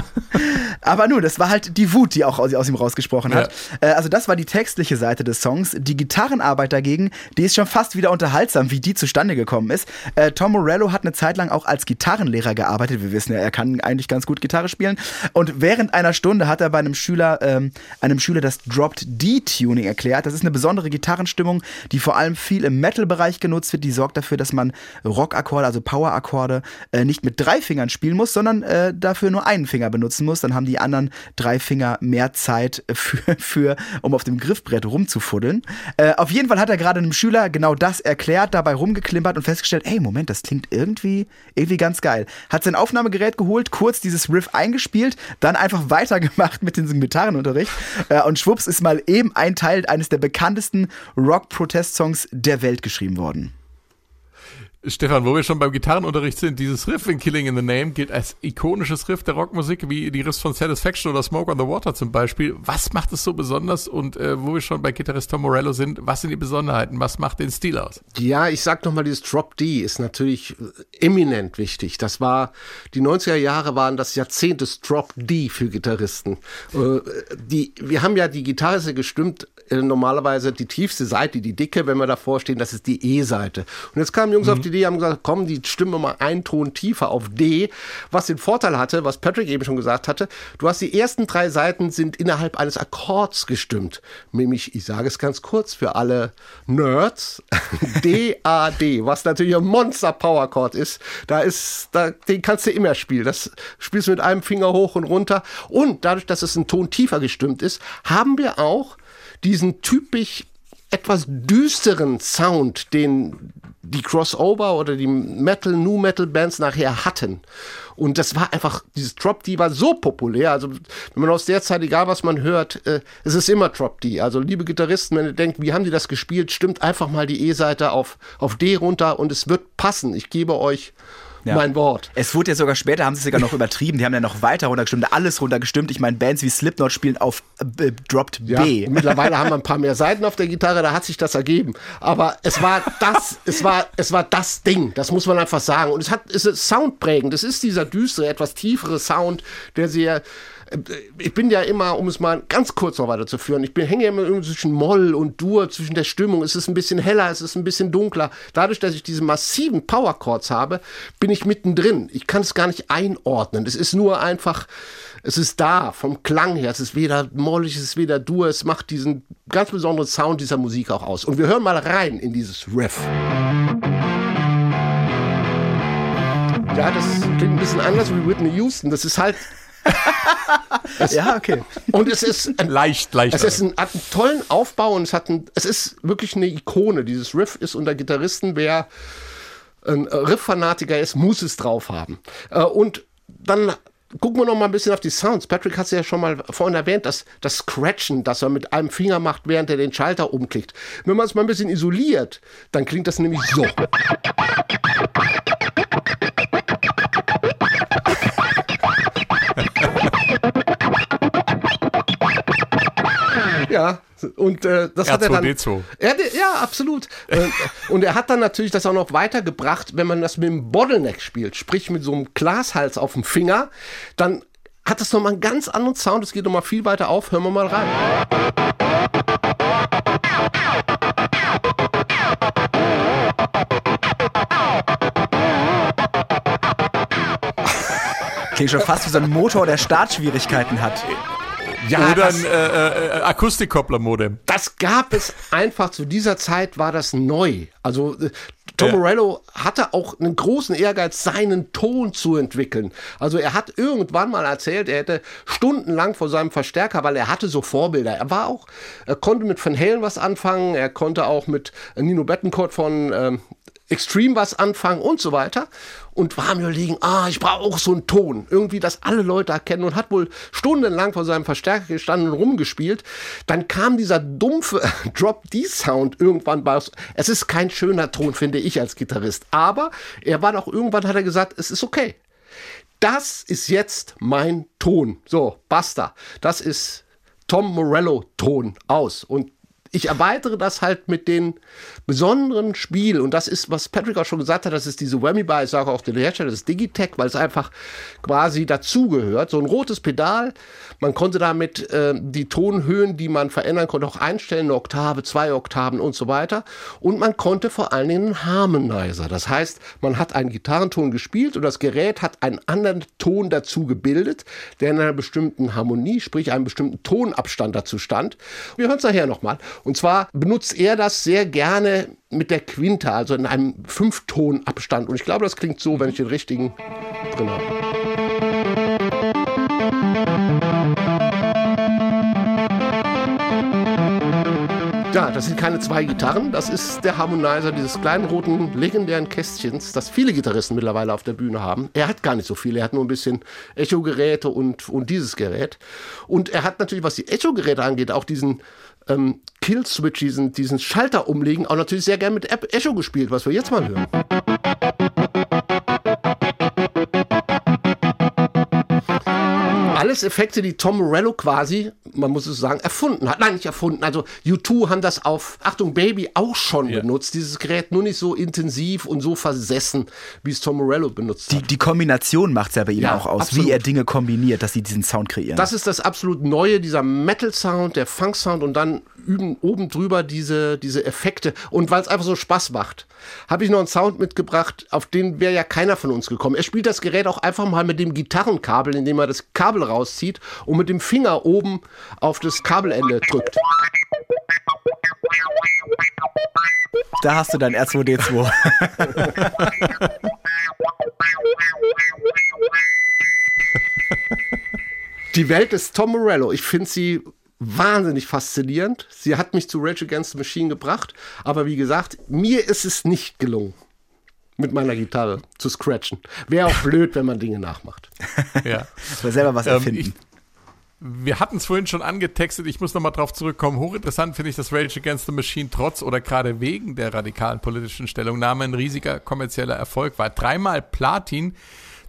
Aber nun, das war halt die Wut, die auch aus, aus ihm rausgesprochen hat. Ja. Äh, also das war die textliche Seite des Songs. Die Gitarrenarbeit dagegen, die ist schon fast wieder unterhaltsam, wie die zustande gekommen ist. Äh, Tom Morello hat eine Zeit lang auch als Gitarrenlehrer gearbeitet. Wir wissen ja, er kann eigentlich ganz gut Gitarre spielen. Und während einer Stunde hat er bei einem Schüler, ähm, einem Schüler das Dropped D-Tuning erklärt. Das ist eine besondere Gitarrenstimmung, die vor allem viel im Metal-Bereich genutzt wird. Die sorgt dafür, dass man Rockakkorde, also Power-Akkorde, äh, nicht mit drei Fingern spielen muss, sondern äh, dafür nur einen Finger benutzen muss. Dann haben die anderen drei Finger mehr Zeit für, für um auf dem Griffbrett rumzufuddeln. Äh, auf jeden Fall hat er gerade einem Schüler genau das erklärt, dabei rumgeklimpert und festgestellt, hey, Moment, das klingt irgendwie, irgendwie ganz geil. Hat sein Aufnahmegerät geholt, kurz dieses Riff Riff eingespielt, dann einfach weitergemacht mit diesem Gitarrenunterricht äh, und schwupps ist mal eben ein Teil eines der bekanntesten Rock-Protest-Songs der Welt geschrieben worden. Stefan, wo wir schon beim Gitarrenunterricht sind, dieses Riff in Killing in the Name gilt als ikonisches Riff der Rockmusik, wie die Riffs von Satisfaction oder Smoke on the Water zum Beispiel. Was macht es so besonders? Und äh, wo wir schon bei Gitarrist Tom Morello sind, was sind die Besonderheiten? Was macht den Stil aus? Ja, ich sag nochmal, dieses Drop D ist natürlich äh, eminent wichtig. Das war, die 90er Jahre waren das Jahrzehnt des Drop D für Gitarristen. Äh, die, wir haben ja die Gitarre gestimmt äh, normalerweise die tiefste Seite, die dicke, wenn wir davor stehen, das ist die E-Seite. Und jetzt kamen Jungs mhm. auf die Idee, haben gesagt, komm, die stimmen mal einen Ton tiefer auf D, was den Vorteil hatte, was Patrick eben schon gesagt hatte, du hast die ersten drei Seiten sind innerhalb eines Akkords gestimmt. Nämlich, ich sage es ganz kurz für alle Nerds, D-A-D, was natürlich ein Monster-Power-Chord ist. Da ist, da, den kannst du immer spielen. Das spielst du mit einem Finger hoch und runter. Und dadurch, dass es ein Ton tiefer gestimmt ist, haben wir auch diesen typisch etwas düsteren Sound, den die Crossover oder die Metal, New Metal Bands nachher hatten. Und das war einfach, dieses Drop D war so populär. Also, wenn man aus der Zeit, egal was man hört, äh, es ist immer Drop D. Also, liebe Gitarristen, wenn ihr denkt, wie haben die das gespielt, stimmt einfach mal die E-Seite auf, auf D runter und es wird passen. Ich gebe euch ja. mein Wort. Es wurde ja sogar später, haben sie sogar noch übertrieben, die haben ja noch weiter runtergestimmt, alles runtergestimmt. Ich meine, Bands wie Slipknot spielen auf äh, Dropped ja, B. Mittlerweile haben wir ein paar mehr Seiten auf der Gitarre, da hat sich das ergeben. Aber es war das, es war, es war das Ding, das muss man einfach sagen. Und es hat, es ist soundprägend. Es ist dieser düstere, etwas tiefere Sound, der sehr, ich bin ja immer, um es mal ganz kurz noch weiterzuführen, ich bin, hänge ja immer zwischen Moll und Dur, zwischen der Stimmung. Es ist ein bisschen heller, es ist ein bisschen dunkler. Dadurch, dass ich diese massiven Power Chords habe, bin ich mittendrin. Ich kann es gar nicht einordnen. Es ist nur einfach, es ist da, vom Klang her. Es ist weder mollig, es ist weder Dur. Es macht diesen ganz besonderen Sound dieser Musik auch aus. Und wir hören mal rein in dieses Riff. Ja, das klingt ein bisschen anders wie Whitney Houston. Das ist halt ja, okay. Und es ist ein, leicht, leicht. Es ist ein, hat einen tollen Aufbau und es hat ein, es ist wirklich eine Ikone. Dieses Riff ist unter Gitarristen, wer ein Riff-Fanatiker ist, muss es drauf haben. Äh, und dann gucken wir noch mal ein bisschen auf die Sounds. Patrick hat es ja schon mal vorhin erwähnt, dass das Scratchen, das er mit einem Finger macht, während er den Schalter umklickt. Wenn man es mal ein bisschen isoliert, dann klingt das nämlich so. Ja, und äh, das R2D2. hat er dann. Er, ja, absolut. Äh, und er hat dann natürlich das auch noch weitergebracht, wenn man das mit dem Bottleneck spielt, sprich mit so einem Glashals auf dem Finger, dann hat das nochmal einen ganz anderen Sound. Es geht nochmal viel weiter auf. Hören wir mal rein. Klingt schon fast wie so ein Motor, der Startschwierigkeiten hat. Ja, Oder ein äh, äh, Akustikkoppler-Modem. Das gab es einfach. Zu dieser Zeit war das neu. Also äh, Tom ja. Morello hatte auch einen großen Ehrgeiz, seinen Ton zu entwickeln. Also er hat irgendwann mal erzählt, er hätte stundenlang vor seinem Verstärker, weil er hatte so Vorbilder. Er war auch, er konnte mit Van Halen was anfangen, er konnte auch mit Nino Bettencourt von ähm, Extreme was anfangen und so weiter und war mir überlegen, ah, ich brauche auch so einen Ton, irgendwie, dass alle Leute erkennen und hat wohl stundenlang vor seinem Verstärker gestanden und rumgespielt. Dann kam dieser dumpfe Drop-D-Sound irgendwann bei uns. Es ist kein schöner Ton, finde ich als Gitarrist, aber er war doch irgendwann, hat er gesagt, es ist okay. Das ist jetzt mein Ton. So, basta. Das ist Tom Morello Ton aus. Und ich erweitere das halt mit den besonderen Spiel und das ist, was Patrick auch schon gesagt hat, das ist diese Whammy Bar, ich sage auch den Hersteller, das ist Digitech, weil es einfach quasi dazugehört. So ein rotes Pedal, man konnte damit äh, die Tonhöhen, die man verändern konnte, auch einstellen, eine Oktave, zwei Oktaven und so weiter. Und man konnte vor allen Dingen einen Harmonizer. Das heißt, man hat einen Gitarrenton gespielt und das Gerät hat einen anderen Ton dazu gebildet, der in einer bestimmten Harmonie, sprich einem bestimmten Tonabstand dazu stand. Wir hören es nachher nochmal. Und zwar benutzt er das sehr gerne mit der Quinte, also in einem Fünftonabstand. Und ich glaube, das klingt so, wenn ich den richtigen drin habe. Ja, das sind keine zwei Gitarren, das ist der Harmonizer dieses kleinen roten legendären Kästchens, das viele Gitarristen mittlerweile auf der Bühne haben. Er hat gar nicht so viel, er hat nur ein bisschen Echo-Geräte und, und dieses Gerät. Und er hat natürlich, was die Echo-Geräte angeht, auch diesen ähm, Kill-Switch, diesen, diesen Schalter umlegen, auch natürlich sehr gerne mit Echo gespielt, was wir jetzt mal hören. Alles Effekte, die Tom Morello quasi, man muss es sagen, erfunden hat. Nein, nicht erfunden. Also U2 haben das auf Achtung Baby auch schon ja. benutzt. Dieses Gerät nur nicht so intensiv und so versessen, wie es Tom Morello benutzt die, hat. Die Kombination macht es ja bei ihm ja, auch aus, absolut. wie er Dinge kombiniert, dass sie diesen Sound kreieren. Das ist das absolut Neue, dieser Metal-Sound, der Funk-Sound und dann üben oben drüber diese, diese Effekte. Und weil es einfach so Spaß macht, habe ich noch einen Sound mitgebracht, auf den wäre ja keiner von uns gekommen. Er spielt das Gerät auch einfach mal mit dem Gitarrenkabel, indem er das Kabel rauszieht und mit dem Finger oben auf das Kabelende drückt. Da hast du dein R2D2. Die Welt ist Tom Morello. Ich finde sie wahnsinnig faszinierend. Sie hat mich zu Rage Against the Machine gebracht, aber wie gesagt, mir ist es nicht gelungen, mit meiner Gitarre zu scratchen. Wäre auch blöd, wenn man Dinge nachmacht. ja. Oder selber was erfinden. Ähm, ich, wir hatten es vorhin schon angetextet, ich muss nochmal drauf zurückkommen. Hochinteressant finde ich, dass Rage Against the Machine trotz oder gerade wegen der radikalen politischen Stellungnahme ein riesiger kommerzieller Erfolg war. Dreimal Platin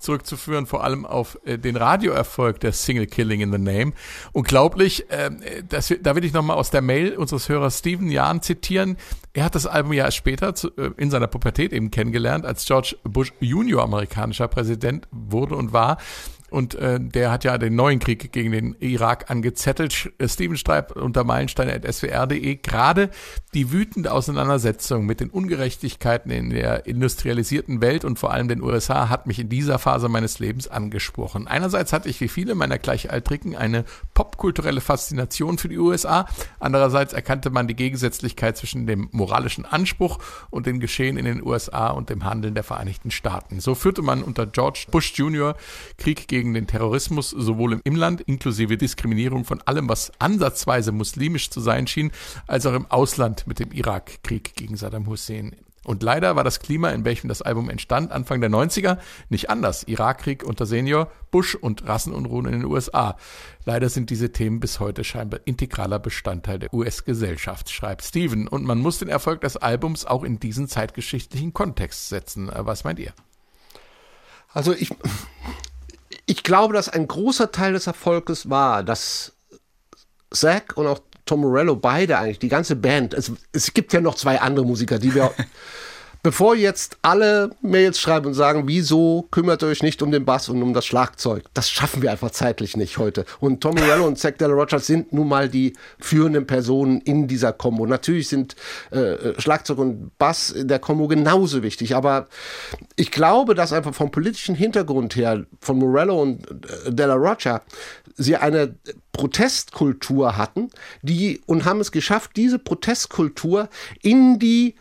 zurückzuführen, vor allem auf äh, den Radioerfolg der Single Killing in the Name. Unglaublich, äh, das, da will ich nochmal aus der Mail unseres Hörers Steven Jahn zitieren. Er hat das Album ja später zu, äh, in seiner Pubertät eben kennengelernt, als George Bush Junior amerikanischer Präsident wurde und war. Und äh, der hat ja den neuen Krieg gegen den Irak angezettelt. Äh, Steven schreibt unter meilenstein.swr.de gerade die wütende Auseinandersetzung mit den Ungerechtigkeiten in der industrialisierten Welt und vor allem den USA hat mich in dieser Phase meines Lebens angesprochen. Einerseits hatte ich wie viele meiner Gleichaltrigen eine popkulturelle Faszination für die USA. Andererseits erkannte man die Gegensätzlichkeit zwischen dem moralischen Anspruch und den Geschehen in den USA und dem Handeln der Vereinigten Staaten. So führte man unter George Bush Jr. Krieg gegen gegen den Terrorismus sowohl im Inland inklusive Diskriminierung von allem, was ansatzweise muslimisch zu sein schien, als auch im Ausland mit dem Irakkrieg gegen Saddam Hussein. Und leider war das Klima, in welchem das Album entstand, Anfang der 90er, nicht anders. Irakkrieg unter Senior, Bush und Rassenunruhen in den USA. Leider sind diese Themen bis heute scheinbar integraler Bestandteil der US-Gesellschaft, schreibt Steven. Und man muss den Erfolg des Albums auch in diesen zeitgeschichtlichen Kontext setzen. Was meint ihr? Also ich, ich glaube, dass ein großer Teil des Erfolges war, dass Zach und auch Tom Morello beide eigentlich, die ganze Band, es, es gibt ja noch zwei andere Musiker, die wir Bevor jetzt alle Mails schreiben und sagen, wieso kümmert ihr euch nicht um den Bass und um das Schlagzeug? Das schaffen wir einfach zeitlich nicht heute. Und Tom Morello und Zack Della Rogers sind nun mal die führenden Personen in dieser Combo. Natürlich sind äh, Schlagzeug und Bass in der Combo genauso wichtig, aber ich glaube, dass einfach vom politischen Hintergrund her von Morello und äh, Della Rocha sie eine Protestkultur hatten, die und haben es geschafft, diese Protestkultur in die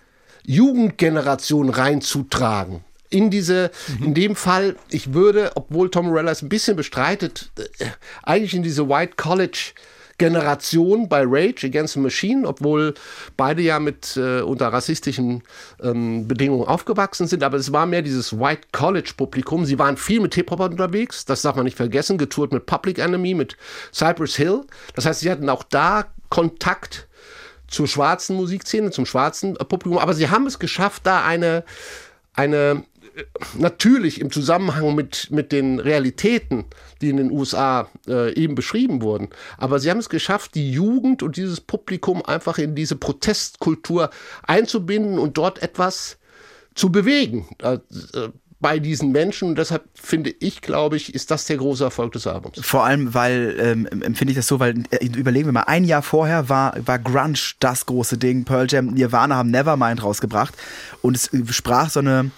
Jugendgeneration reinzutragen. In diese, in dem Fall, ich würde, obwohl Tom Morello es ein bisschen bestreitet, äh, eigentlich in diese White College Generation bei Rage Against the Machine, obwohl beide ja mit äh, unter rassistischen ähm, Bedingungen aufgewachsen sind, aber es war mehr dieses White College Publikum. Sie waren viel mit Hip-Hop unterwegs, das darf man nicht vergessen, getourt mit Public Enemy, mit Cypress Hill. Das heißt, sie hatten auch da Kontakt zur schwarzen Musikszene, zum schwarzen Publikum. Aber sie haben es geschafft, da eine, eine äh, natürlich im Zusammenhang mit, mit den Realitäten, die in den USA äh, eben beschrieben wurden. Aber sie haben es geschafft, die Jugend und dieses Publikum einfach in diese Protestkultur einzubinden und dort etwas zu bewegen. Bei diesen Menschen. Und deshalb finde ich, glaube ich, ist das der große Erfolg des Albums. Vor allem, weil, ähm, empfinde ich das so, weil, äh, überlegen wir mal, ein Jahr vorher war, war Grunge das große Ding. Pearl Jam, Nirvana haben Nevermind rausgebracht. Und es sprach so eine,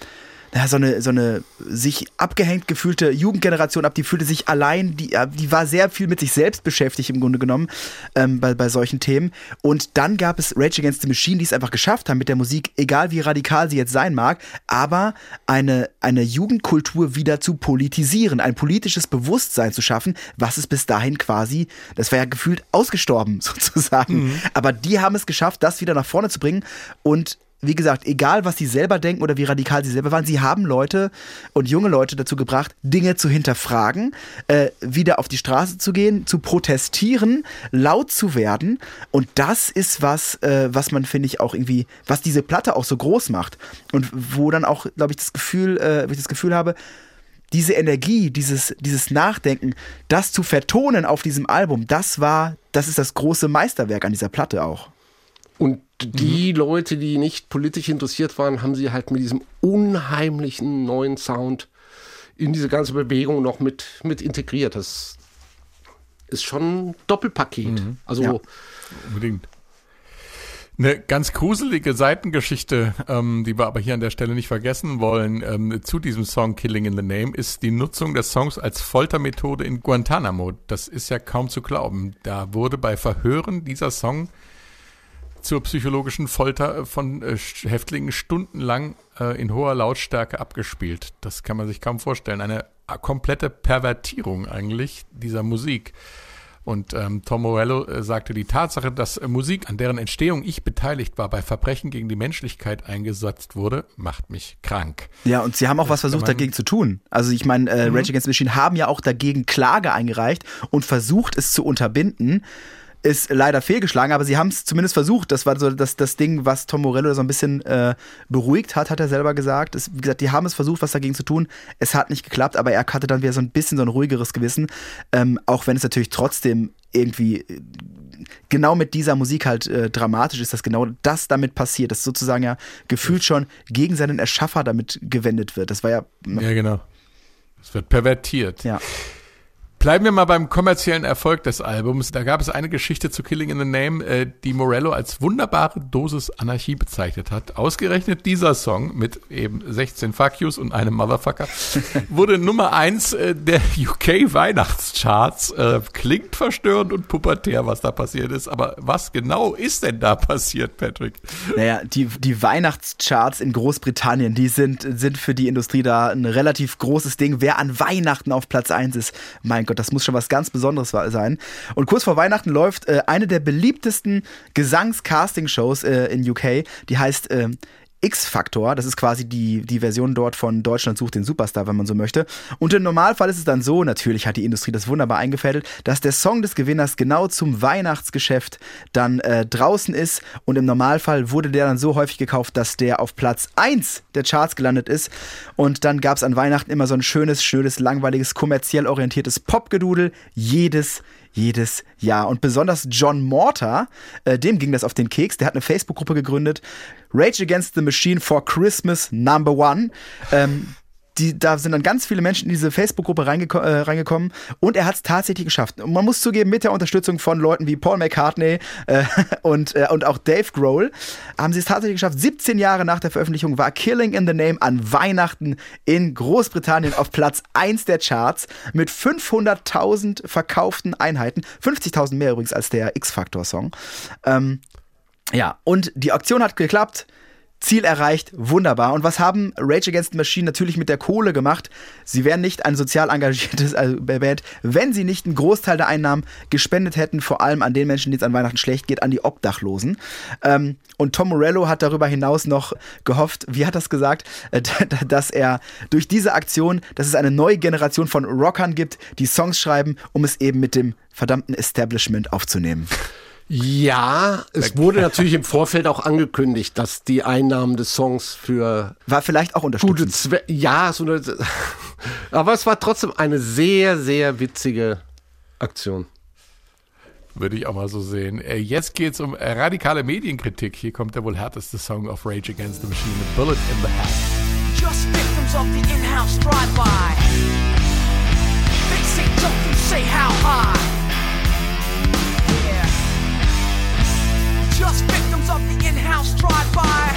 na, so eine, so eine sich abgehängt gefühlte Jugendgeneration ab, die fühlte sich allein, die, die war sehr viel mit sich selbst beschäftigt im Grunde genommen ähm, bei, bei solchen Themen. Und dann gab es Rage Against the Machine, die es einfach geschafft haben mit der Musik, egal wie radikal sie jetzt sein mag, aber eine, eine Jugendkultur wieder zu politisieren, ein politisches Bewusstsein zu schaffen, was es bis dahin quasi, das war ja gefühlt ausgestorben sozusagen. Mhm. Aber die haben es geschafft, das wieder nach vorne zu bringen und wie gesagt, egal was sie selber denken oder wie radikal sie selber waren, sie haben Leute und junge Leute dazu gebracht, Dinge zu hinterfragen, äh, wieder auf die Straße zu gehen, zu protestieren, laut zu werden. Und das ist was, äh, was man, finde ich, auch irgendwie, was diese Platte auch so groß macht. Und wo dann auch, glaube ich, das Gefühl, äh, ich das Gefühl habe, diese Energie, dieses, dieses Nachdenken, das zu vertonen auf diesem Album, das war, das ist das große Meisterwerk an dieser Platte auch. Und die mhm. Leute, die nicht politisch interessiert waren, haben sie halt mit diesem unheimlichen neuen Sound in diese ganze Bewegung noch mit, mit integriert. Das ist schon ein Doppelpaket. Mhm. Also ja, unbedingt. Eine ganz gruselige Seitengeschichte, ähm, die wir aber hier an der Stelle nicht vergessen wollen, ähm, zu diesem Song Killing in the Name, ist die Nutzung des Songs als Foltermethode in Guantanamo. Das ist ja kaum zu glauben. Da wurde bei Verhören dieser Song zur psychologischen Folter von äh, Häftlingen stundenlang äh, in hoher Lautstärke abgespielt. Das kann man sich kaum vorstellen. Eine äh, komplette Pervertierung eigentlich dieser Musik. Und ähm, Tom Morello äh, sagte, die Tatsache, dass äh, Musik, an deren Entstehung ich beteiligt war, bei Verbrechen gegen die Menschlichkeit eingesetzt wurde, macht mich krank. Ja, und sie haben auch das was versucht dagegen zu tun. Also ich meine, äh, mhm. Rage Against the Machine haben ja auch dagegen Klage eingereicht und versucht es zu unterbinden ist leider fehlgeschlagen, aber sie haben es zumindest versucht. Das war so das, das Ding, was Tom Morello so ein bisschen äh, beruhigt hat, hat er selber gesagt. Es, wie gesagt, die haben es versucht, was dagegen zu tun. Es hat nicht geklappt, aber er hatte dann wieder so ein bisschen so ein ruhigeres Gewissen. Ähm, auch wenn es natürlich trotzdem irgendwie äh, genau mit dieser Musik halt äh, dramatisch ist, dass genau das damit passiert, dass sozusagen ja gefühlt schon gegen seinen Erschaffer damit gewendet wird. Das war ja. Ja, genau. Es wird pervertiert. Ja. Bleiben wir mal beim kommerziellen Erfolg des Albums. Da gab es eine Geschichte zu Killing in the Name, äh, die Morello als wunderbare Dosis Anarchie bezeichnet hat. Ausgerechnet dieser Song mit eben 16 Fuck Yous und einem Motherfucker wurde Nummer eins äh, der UK Weihnachtscharts. Äh, klingt verstörend und pubertär, was da passiert ist. Aber was genau ist denn da passiert, Patrick? Naja, die, die Weihnachtscharts in Großbritannien, die sind, sind für die Industrie da ein relativ großes Ding. Wer an Weihnachten auf Platz eins ist, mein Gott, das muss schon was ganz Besonderes sein. Und kurz vor Weihnachten läuft äh, eine der beliebtesten Gesangs-Casting-Shows äh, in UK, die heißt äh, X-Faktor. Das ist quasi die, die Version dort von Deutschland sucht den Superstar, wenn man so möchte. Und im Normalfall ist es dann so, natürlich hat die Industrie das wunderbar eingefädelt, dass der Song des Gewinners genau zum Weihnachtsgeschäft dann äh, draußen ist. Und im Normalfall wurde der dann so häufig gekauft, dass der auf Platz 1 der Charts gelandet ist. Und dann gab es an Weihnachten immer so ein schönes, schönes, langweiliges, kommerziell orientiertes Popgedudel. Jedes jedes Jahr. Und besonders John Mortar, äh, dem ging das auf den Keks. Der hat eine Facebook-Gruppe gegründet. Rage Against the Machine for Christmas Number One. Ähm, die, da sind dann ganz viele Menschen in diese Facebook-Gruppe reingeko äh, reingekommen und er hat es tatsächlich geschafft. Und man muss zugeben, mit der Unterstützung von Leuten wie Paul McCartney äh, und, äh, und auch Dave Grohl haben sie es tatsächlich geschafft. 17 Jahre nach der Veröffentlichung war Killing in the Name an Weihnachten in Großbritannien auf Platz 1 der Charts mit 500.000 verkauften Einheiten. 50.000 mehr übrigens als der X-Factor-Song. Ähm, ja, und die Aktion hat geklappt. Ziel erreicht, wunderbar. Und was haben Rage Against the Machine natürlich mit der Kohle gemacht? Sie wären nicht ein sozial engagiertes also Band, wenn sie nicht einen Großteil der Einnahmen gespendet hätten, vor allem an den Menschen, denen es an Weihnachten schlecht geht, an die Obdachlosen. Ähm, und Tom Morello hat darüber hinaus noch gehofft, wie hat das gesagt, äh, dass er durch diese Aktion, dass es eine neue Generation von Rockern gibt, die Songs schreiben, um es eben mit dem verdammten Establishment aufzunehmen. Ja, es wurde natürlich im Vorfeld auch angekündigt, dass die Einnahmen des Songs für war vielleicht auch unterstützend. Zwe ja, so eine, aber es war trotzdem eine sehr sehr witzige Aktion. Würde ich auch mal so sehen. Äh, jetzt geht es um radikale Medienkritik. Hier kommt der wohl härteste Song of Rage Against the Machine, The Bullet in the Head. Just victims of the in-house drive-by. They say don't you say how high. us victims of the in-house drive-by.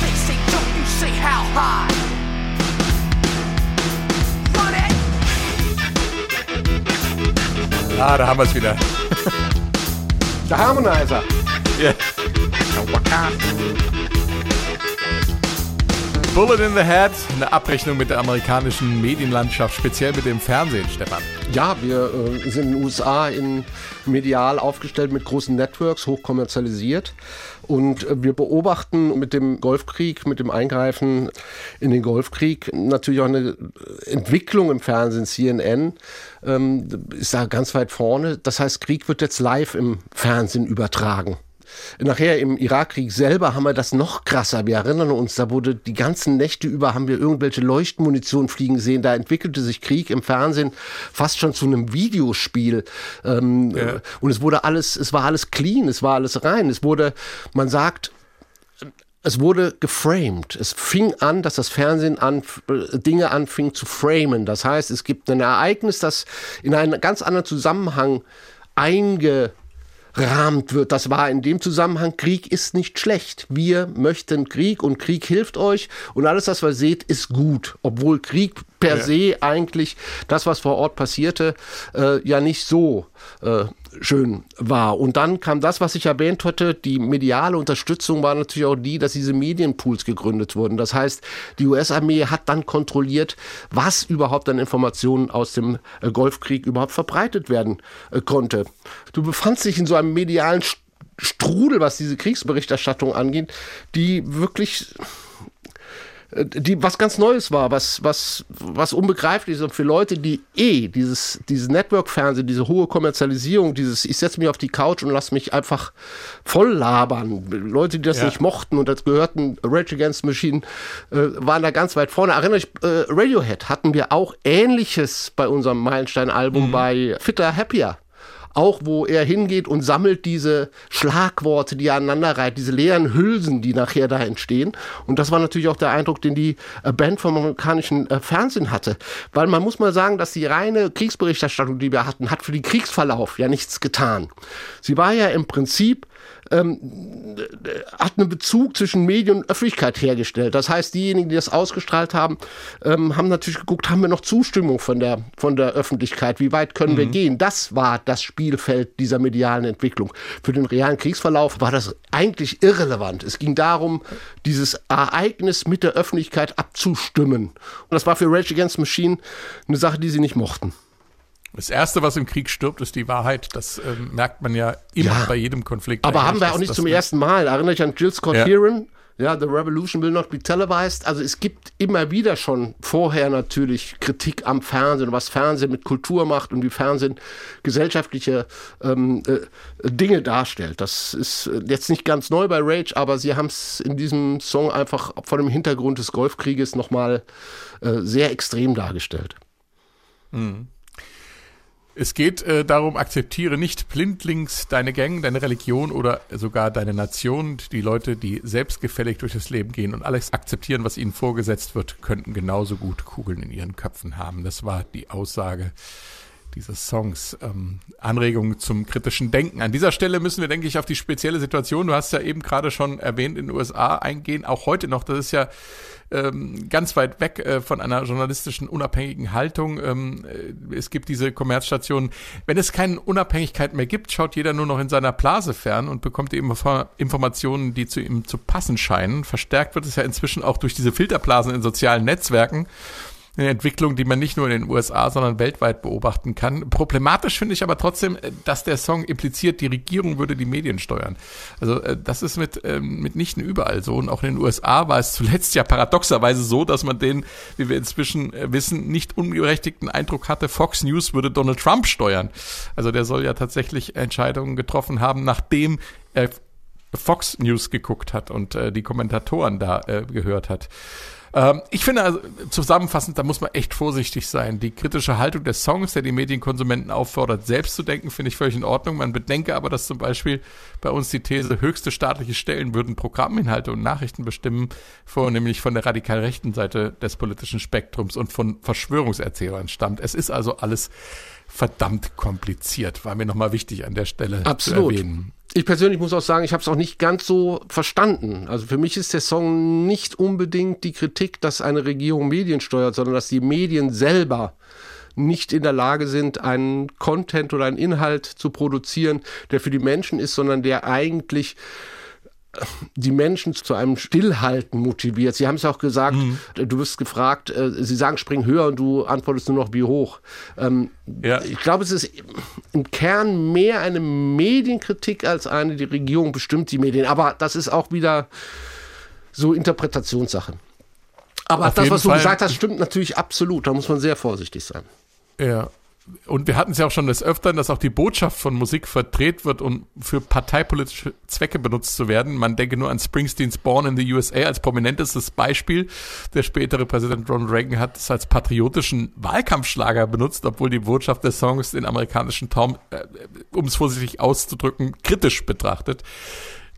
They say don't, you say how high. Ah, da haben wir's wieder. The Harmonizer. Yeah. Bullet in the Head, eine Abrechnung mit der amerikanischen Medienlandschaft, speziell mit dem Fernsehen, Stefan. Ja, wir äh, sind in den USA in medial aufgestellt mit großen Networks, hochkommerzialisiert. Und äh, wir beobachten mit dem Golfkrieg, mit dem Eingreifen in den Golfkrieg natürlich auch eine Entwicklung im Fernsehen. CNN ähm, ist da ganz weit vorne. Das heißt, Krieg wird jetzt live im Fernsehen übertragen. Nachher im Irakkrieg selber haben wir das noch krasser. Wir erinnern uns, da wurde die ganzen Nächte über haben wir irgendwelche Leuchtmunition fliegen sehen. Da entwickelte sich Krieg im Fernsehen fast schon zu einem Videospiel. Ähm, ja. Und es wurde alles, es war alles clean, es war alles rein. Es wurde, man sagt, es wurde geframed. Es fing an, dass das Fernsehen an, Dinge anfing zu framen. Das heißt, es gibt ein Ereignis, das in einen ganz anderen Zusammenhang einge rahmt wird. Das war in dem Zusammenhang, Krieg ist nicht schlecht. Wir möchten Krieg und Krieg hilft euch und alles, was ihr seht, ist gut. Obwohl Krieg per ja. se eigentlich das, was vor Ort passierte, äh, ja nicht so äh, schön war. Und dann kam das, was ich erwähnt hatte, die mediale Unterstützung war natürlich auch die, dass diese Medienpools gegründet wurden. Das heißt, die US-Armee hat dann kontrolliert, was überhaupt an Informationen aus dem äh, Golfkrieg überhaupt verbreitet werden äh, konnte. Du befandst dich in so einem medialen Strudel, was diese Kriegsberichterstattung angeht, die wirklich die was ganz Neues war, was, was, was unbegreiflich ist und für Leute, die eh dieses, dieses Network-Fernsehen, diese hohe Kommerzialisierung, dieses, ich setze mich auf die Couch und lasse mich einfach voll labern. Leute, die das ja. nicht mochten und das gehörten Rage Against Machine, äh, waren da ganz weit vorne. Erinnere ich, äh, Radiohead hatten wir auch Ähnliches bei unserem Meilenstein-Album mhm. bei Fitter Happier auch wo er hingeht und sammelt diese Schlagworte, die er aneinander reiht, diese leeren Hülsen, die nachher da entstehen. Und das war natürlich auch der Eindruck, den die äh, Band vom amerikanischen äh, Fernsehen hatte. Weil man muss mal sagen, dass die reine Kriegsberichterstattung, die wir hatten, hat für den Kriegsverlauf ja nichts getan. Sie war ja im Prinzip ähm, hat einen Bezug zwischen Medien und Öffentlichkeit hergestellt. Das heißt, diejenigen, die das ausgestrahlt haben, ähm, haben natürlich geguckt, haben wir noch Zustimmung von der, von der Öffentlichkeit? Wie weit können mhm. wir gehen? Das war das Spielfeld dieser medialen Entwicklung. Für den realen Kriegsverlauf war das eigentlich irrelevant. Es ging darum, dieses Ereignis mit der Öffentlichkeit abzustimmen. Und das war für Rage Against Machine eine Sache, die sie nicht mochten. Das Erste, was im Krieg stirbt, ist die Wahrheit. Das ähm, merkt man ja immer ja. bei jedem Konflikt. Aber haben wir auch nicht zum ersten Mal. Erinnere ich an Jill Scott ja. Heron? Ja, The Revolution will not be televised. Also es gibt immer wieder schon vorher natürlich Kritik am Fernsehen, was Fernsehen mit Kultur macht und wie Fernsehen gesellschaftliche ähm, äh, Dinge darstellt. Das ist jetzt nicht ganz neu bei Rage, aber sie haben es in diesem Song einfach vor dem Hintergrund des Golfkrieges nochmal äh, sehr extrem dargestellt. Mhm. Es geht äh, darum, akzeptiere nicht blindlings deine Gang, deine Religion oder sogar deine Nation. Die Leute, die selbstgefällig durch das Leben gehen und alles akzeptieren, was ihnen vorgesetzt wird, könnten genauso gut Kugeln in ihren Köpfen haben. Das war die Aussage dieses Songs. Ähm, Anregungen zum kritischen Denken. An dieser Stelle müssen wir, denke ich, auf die spezielle Situation, du hast ja eben gerade schon erwähnt, in den USA eingehen, auch heute noch. Das ist ja ähm, ganz weit weg äh, von einer journalistischen unabhängigen Haltung. Ähm, äh, es gibt diese Kommerzstationen. Wenn es keine Unabhängigkeit mehr gibt, schaut jeder nur noch in seiner Blase fern und bekommt eben Informationen, die zu ihm zu passen scheinen. Verstärkt wird es ja inzwischen auch durch diese Filterblasen in sozialen Netzwerken eine Entwicklung, die man nicht nur in den USA, sondern weltweit beobachten kann. Problematisch finde ich aber trotzdem, äh, dass der Song impliziert, die Regierung würde die Medien steuern. Also äh, das ist mit ähm, mitnichten überall so. Und auch in den USA war es zuletzt ja paradoxerweise so, dass man den, wie wir inzwischen äh, wissen, nicht unberechtigten Eindruck hatte, Fox News würde Donald Trump steuern. Also der soll ja tatsächlich Entscheidungen getroffen haben, nachdem er Fox News geguckt hat und äh, die Kommentatoren da äh, gehört hat. Ähm, ich finde also zusammenfassend, da muss man echt vorsichtig sein. Die kritische Haltung des Songs, der die Medienkonsumenten auffordert, selbst zu denken, finde ich völlig in Ordnung. Man bedenke aber, dass zum Beispiel bei uns die These, höchste staatliche Stellen würden Programminhalte und Nachrichten bestimmen, vornehmlich von der radikal rechten Seite des politischen Spektrums und von Verschwörungserzählern stammt. Es ist also alles verdammt kompliziert. War mir nochmal wichtig an der Stelle Absolut. zu erwähnen. Ich persönlich muss auch sagen, ich habe es auch nicht ganz so verstanden. Also für mich ist der Song nicht unbedingt die Kritik, dass eine Regierung Medien steuert, sondern dass die Medien selber nicht in der Lage sind, einen Content oder einen Inhalt zu produzieren, der für die Menschen ist, sondern der eigentlich die Menschen zu einem Stillhalten motiviert. Sie haben es auch gesagt, mhm. du wirst gefragt, äh, sie sagen, spring höher und du antwortest nur noch wie hoch. Ähm, ja. Ich glaube, es ist im Kern mehr eine Medienkritik als eine, die Regierung bestimmt die Medien. Aber das ist auch wieder so Interpretationssache. Aber Auf das, was du Fall. gesagt hast, stimmt natürlich absolut. Da muss man sehr vorsichtig sein. Ja, und wir hatten es ja auch schon des Öfteren, dass auch die Botschaft von Musik verdreht wird, um für parteipolitische Zwecke benutzt zu werden. Man denke nur an Springsteens Born in the USA als prominentestes Beispiel. Der spätere Präsident Ronald Reagan hat es als patriotischen Wahlkampfschlager benutzt, obwohl die Botschaft des Songs den amerikanischen Traum, äh, um es vorsichtig auszudrücken, kritisch betrachtet.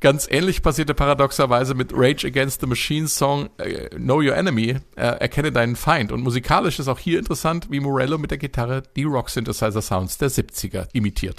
Ganz ähnlich passierte paradoxerweise mit Rage Against the Machine Song äh, Know Your Enemy, äh, Erkenne deinen Feind. Und musikalisch ist auch hier interessant, wie Morello mit der Gitarre die Rock-Synthesizer-Sounds der 70er imitiert.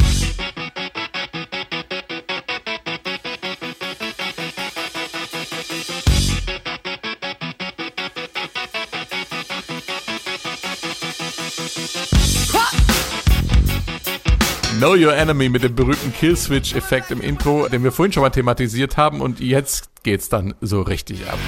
Know Your Enemy mit dem berühmten Killswitch-Effekt im Intro, den wir vorhin schon mal thematisiert haben und jetzt geht's dann so richtig ab.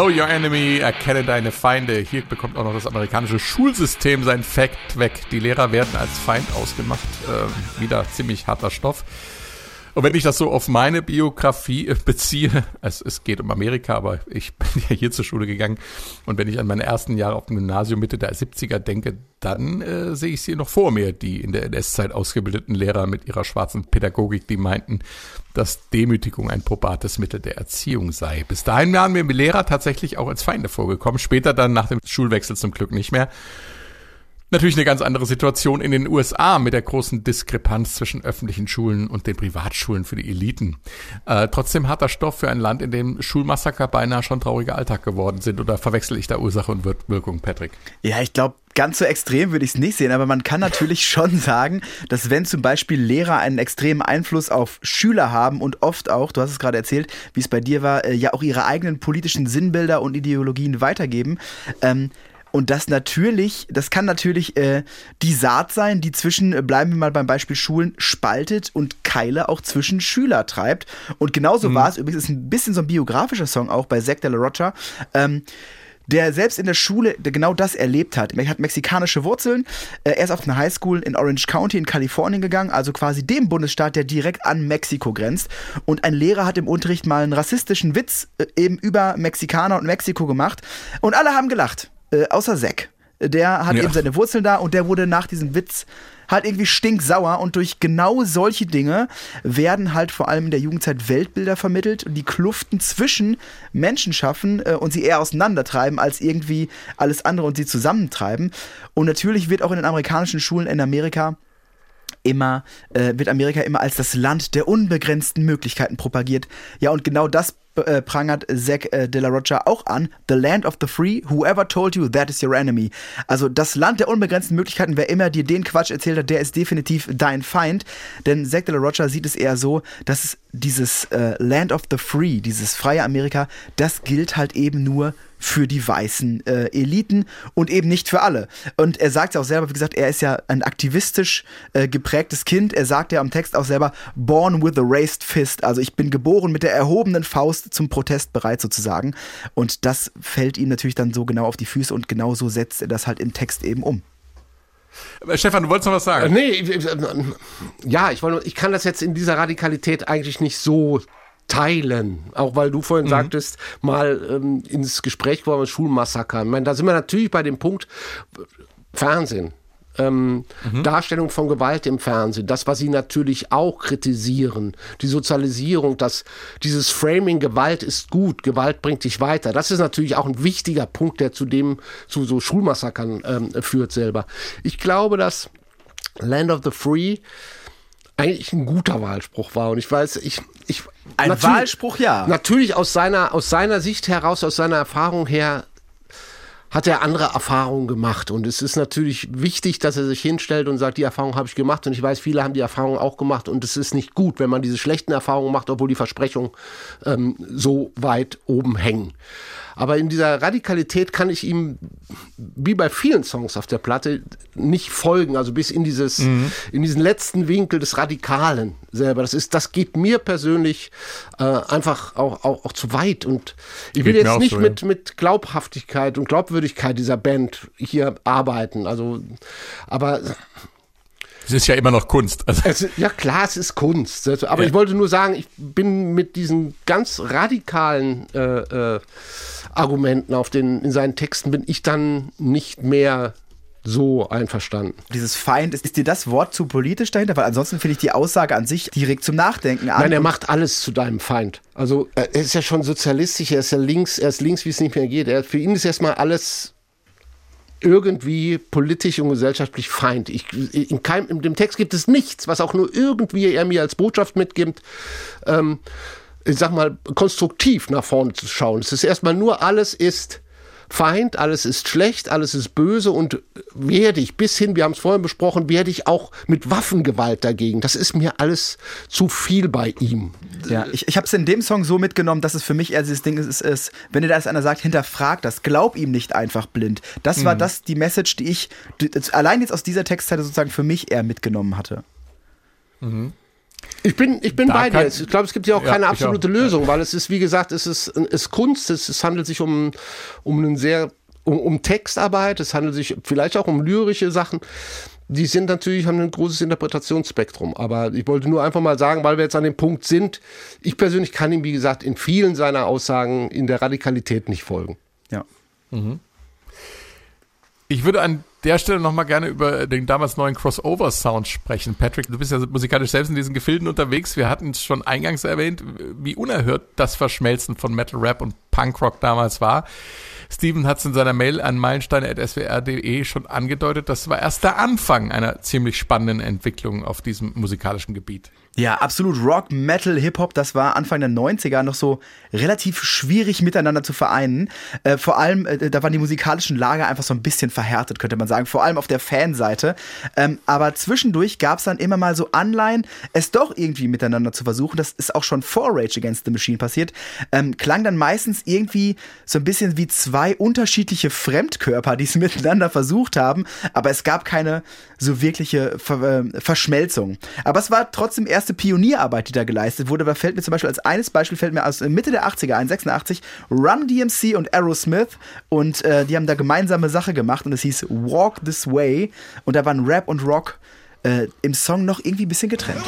Know Your Enemy, erkenne deine Feinde. Hier bekommt auch noch das amerikanische Schulsystem sein Fact weg. Die Lehrer werden als Feind ausgemacht. Äh, wieder ziemlich harter Stoff. Und wenn ich das so auf meine Biografie äh, beziehe, es, es geht um Amerika, aber ich bin ja hier zur Schule gegangen und wenn ich an meine ersten Jahre auf dem Gymnasium Mitte der 70er denke, dann äh, sehe ich sie noch vor mir, die in der NS-Zeit ausgebildeten Lehrer mit ihrer schwarzen Pädagogik, die meinten, dass Demütigung ein probates Mittel der Erziehung sei. Bis dahin waren mir Lehrer tatsächlich auch als Feinde vorgekommen, später dann nach dem Schulwechsel zum Glück nicht mehr. Natürlich eine ganz andere Situation in den USA mit der großen Diskrepanz zwischen öffentlichen Schulen und den Privatschulen für die Eliten. Äh, trotzdem harter Stoff für ein Land, in dem Schulmassaker beinahe schon trauriger Alltag geworden sind. Oder verwechsel ich da Ursache und Wirkung, Patrick? Ja, ich glaube, ganz so extrem würde ich es nicht sehen, aber man kann natürlich schon sagen, dass wenn zum Beispiel Lehrer einen extremen Einfluss auf Schüler haben und oft auch, du hast es gerade erzählt, wie es bei dir war, äh, ja auch ihre eigenen politischen Sinnbilder und Ideologien weitergeben, ähm, und das natürlich, das kann natürlich äh, die Saat sein, die zwischen, äh, bleiben wir mal beim Beispiel Schulen, spaltet und Keile auch zwischen Schüler treibt. Und genauso mhm. war es, übrigens ist ein bisschen so ein biografischer Song auch bei Zack de la Rocha. Ähm, der selbst in der Schule genau das erlebt hat. Er hat mexikanische Wurzeln. Äh, er ist auf eine Highschool in Orange County in Kalifornien gegangen, also quasi dem Bundesstaat, der direkt an Mexiko grenzt. Und ein Lehrer hat im Unterricht mal einen rassistischen Witz äh, eben über Mexikaner und Mexiko gemacht. Und alle haben gelacht äh, außer Zack. Der hat ja. eben seine Wurzeln da und der wurde nach diesem Witz halt irgendwie stinksauer und durch genau solche Dinge werden halt vor allem in der Jugendzeit Weltbilder vermittelt und die Kluften zwischen Menschen schaffen äh, und sie eher auseinandertreiben als irgendwie alles andere und sie zusammentreiben. Und natürlich wird auch in den amerikanischen Schulen in Amerika immer, äh, wird Amerika immer als das Land der unbegrenzten Möglichkeiten propagiert. Ja, und genau das äh, prangert Zack äh, de la Rocha auch an. The land of the free, whoever told you that is your enemy. Also das Land der unbegrenzten Möglichkeiten, wer immer dir den Quatsch erzählt hat, der ist definitiv dein Feind. Denn Zack de la Rocha sieht es eher so, dass dieses äh, Land of the Free, dieses freie Amerika, das gilt halt eben nur für die weißen äh, Eliten und eben nicht für alle. Und er sagt ja auch selber, wie gesagt, er ist ja ein aktivistisch äh, geprägtes Kind. Er sagt ja am Text auch selber, born with a raised fist. Also ich bin geboren mit der erhobenen Faust zum Protest bereit sozusagen. Und das fällt ihm natürlich dann so genau auf die Füße und genau so setzt er das halt im Text eben um. Äh, Stefan, du wolltest noch was sagen? Äh, nee, ja, ich, wollte, ich kann das jetzt in dieser Radikalität eigentlich nicht so teilen. Auch weil du vorhin mhm. sagtest, mal ähm, ins Gespräch gekommen, Schulmassaker. Ich meine, da sind wir natürlich bei dem Punkt Fernsehen. Ähm, mhm. Darstellung von Gewalt im Fernsehen, das, was sie natürlich auch kritisieren, die Sozialisierung, dass dieses Framing Gewalt ist gut, Gewalt bringt dich weiter. Das ist natürlich auch ein wichtiger Punkt, der zu dem, zu so Schulmassakern ähm, führt selber. Ich glaube, dass Land of the Free eigentlich ein guter Wahlspruch war. Und ich weiß, ich, ich ein Wahlspruch, ja. Natürlich aus seiner, aus seiner Sicht heraus, aus seiner Erfahrung her, hat er andere Erfahrungen gemacht. Und es ist natürlich wichtig, dass er sich hinstellt und sagt, die Erfahrung habe ich gemacht. Und ich weiß, viele haben die Erfahrung auch gemacht. Und es ist nicht gut, wenn man diese schlechten Erfahrungen macht, obwohl die Versprechungen ähm, so weit oben hängen. Aber in dieser Radikalität kann ich ihm, wie bei vielen Songs auf der Platte, nicht folgen. Also bis in dieses, mhm. in diesen letzten Winkel des Radikalen selber. Das ist, das geht mir persönlich äh, einfach auch, auch, auch zu weit. Und ich will jetzt nicht so, mit, ja. mit Glaubhaftigkeit und Glaubwürdigkeit dieser Band hier arbeiten. Also, aber es ist ja immer noch Kunst. Also es, ja klar, es ist Kunst. Also, aber ja. ich wollte nur sagen, ich bin mit diesen ganz radikalen äh, äh, Argumenten auf den, in seinen Texten bin ich dann nicht mehr so einverstanden. Dieses Feind, ist, ist dir das Wort zu politisch dahinter? Weil ansonsten finde ich die Aussage an sich direkt zum Nachdenken an. Nein, er macht alles zu deinem Feind. Also er ist ja schon sozialistisch, er ist ja links, er ist links, wie es nicht mehr geht. Er, für ihn ist erstmal alles irgendwie politisch und gesellschaftlich Feind. Ich, in, keinem, in dem Text gibt es nichts, was auch nur irgendwie er mir als Botschaft mitgibt. Ähm, ich sag mal, konstruktiv nach vorne zu schauen. Es ist erstmal nur, alles ist Feind, alles ist schlecht, alles ist böse und werde ich bis hin, wir haben es vorhin besprochen, werde ich auch mit Waffengewalt dagegen. Das ist mir alles zu viel bei ihm. Ja, ich, ich habe es in dem Song so mitgenommen, dass es für mich eher dieses Ding ist, ist wenn dir da einer sagt, hinterfrag das, glaub ihm nicht einfach blind. Das war mhm. das, die Message, die ich allein jetzt aus dieser Textzeile sozusagen für mich eher mitgenommen hatte. Mhm. Ich bin, ich bin bei dir. Ich glaube, es gibt ja auch ja, keine absolute auch. Lösung, weil es ist, wie gesagt, es ist, es ist Kunst, es, es handelt sich um, um einen sehr, um, um Textarbeit, es handelt sich vielleicht auch um lyrische Sachen. Die sind natürlich, haben ein großes Interpretationsspektrum. Aber ich wollte nur einfach mal sagen, weil wir jetzt an dem Punkt sind, ich persönlich kann ihm, wie gesagt, in vielen seiner Aussagen in der Radikalität nicht folgen. Ja. Mhm. Ich würde an der Stelle nochmal gerne über den damals neuen Crossover-Sound sprechen. Patrick, du bist ja musikalisch selbst in diesen Gefilden unterwegs. Wir hatten es schon eingangs erwähnt, wie unerhört das Verschmelzen von Metal Rap und Punkrock damals war. Steven hat es in seiner Mail an meilensteine.swr.de schon angedeutet. Das war erst der Anfang einer ziemlich spannenden Entwicklung auf diesem musikalischen Gebiet. Ja, absolut. Rock, Metal, Hip-Hop, das war Anfang der 90er noch so relativ schwierig miteinander zu vereinen. Äh, vor allem, äh, da waren die musikalischen Lager einfach so ein bisschen verhärtet, könnte man sagen. Vor allem auf der Fanseite. Ähm, aber zwischendurch gab es dann immer mal so Anleihen, es doch irgendwie miteinander zu versuchen. Das ist auch schon vor Rage Against the Machine passiert. Ähm, klang dann meistens irgendwie so ein bisschen wie zwei unterschiedliche Fremdkörper, die es miteinander versucht haben. Aber es gab keine so wirkliche Ver äh, Verschmelzung. Aber es war trotzdem erst erste Pionierarbeit, die da geleistet wurde. Da fällt mir zum Beispiel als eines Beispiel fällt mir aus Mitte der 80er ein, 86, Run DMC und Aerosmith und äh, die haben da gemeinsame Sache gemacht und es hieß Walk This Way und da waren Rap und Rock äh, im Song noch irgendwie ein bisschen getrennt.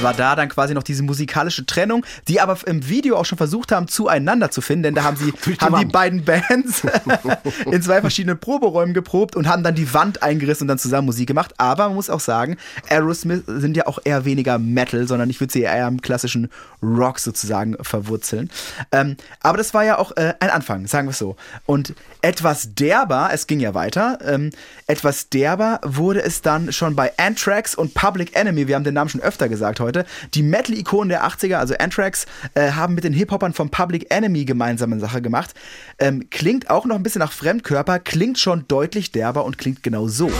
War da dann quasi noch diese musikalische Trennung, die aber im Video auch schon versucht haben, zueinander zu finden, denn da haben sie haben die beiden Bands in zwei verschiedenen Proberäumen geprobt und haben dann die Wand eingerissen und dann zusammen Musik gemacht. Aber man muss auch sagen, Aerosmith sind ja auch eher weniger Metal, sondern ich würde sie eher im klassischen Rock sozusagen verwurzeln. Ähm, aber das war ja auch äh, ein Anfang, sagen wir es so. Und etwas derber, es ging ja weiter, ähm, etwas derber wurde es dann schon bei Anthrax und Public Enemy, wir haben den Namen schon öfter gesagt heute, die Metal-Ikonen der 80er, also Anthrax, äh, haben mit den Hip-Hopern von Public Enemy gemeinsame Sache gemacht. Ähm, klingt auch noch ein bisschen nach Fremdkörper, klingt schon deutlich derber und klingt genau so.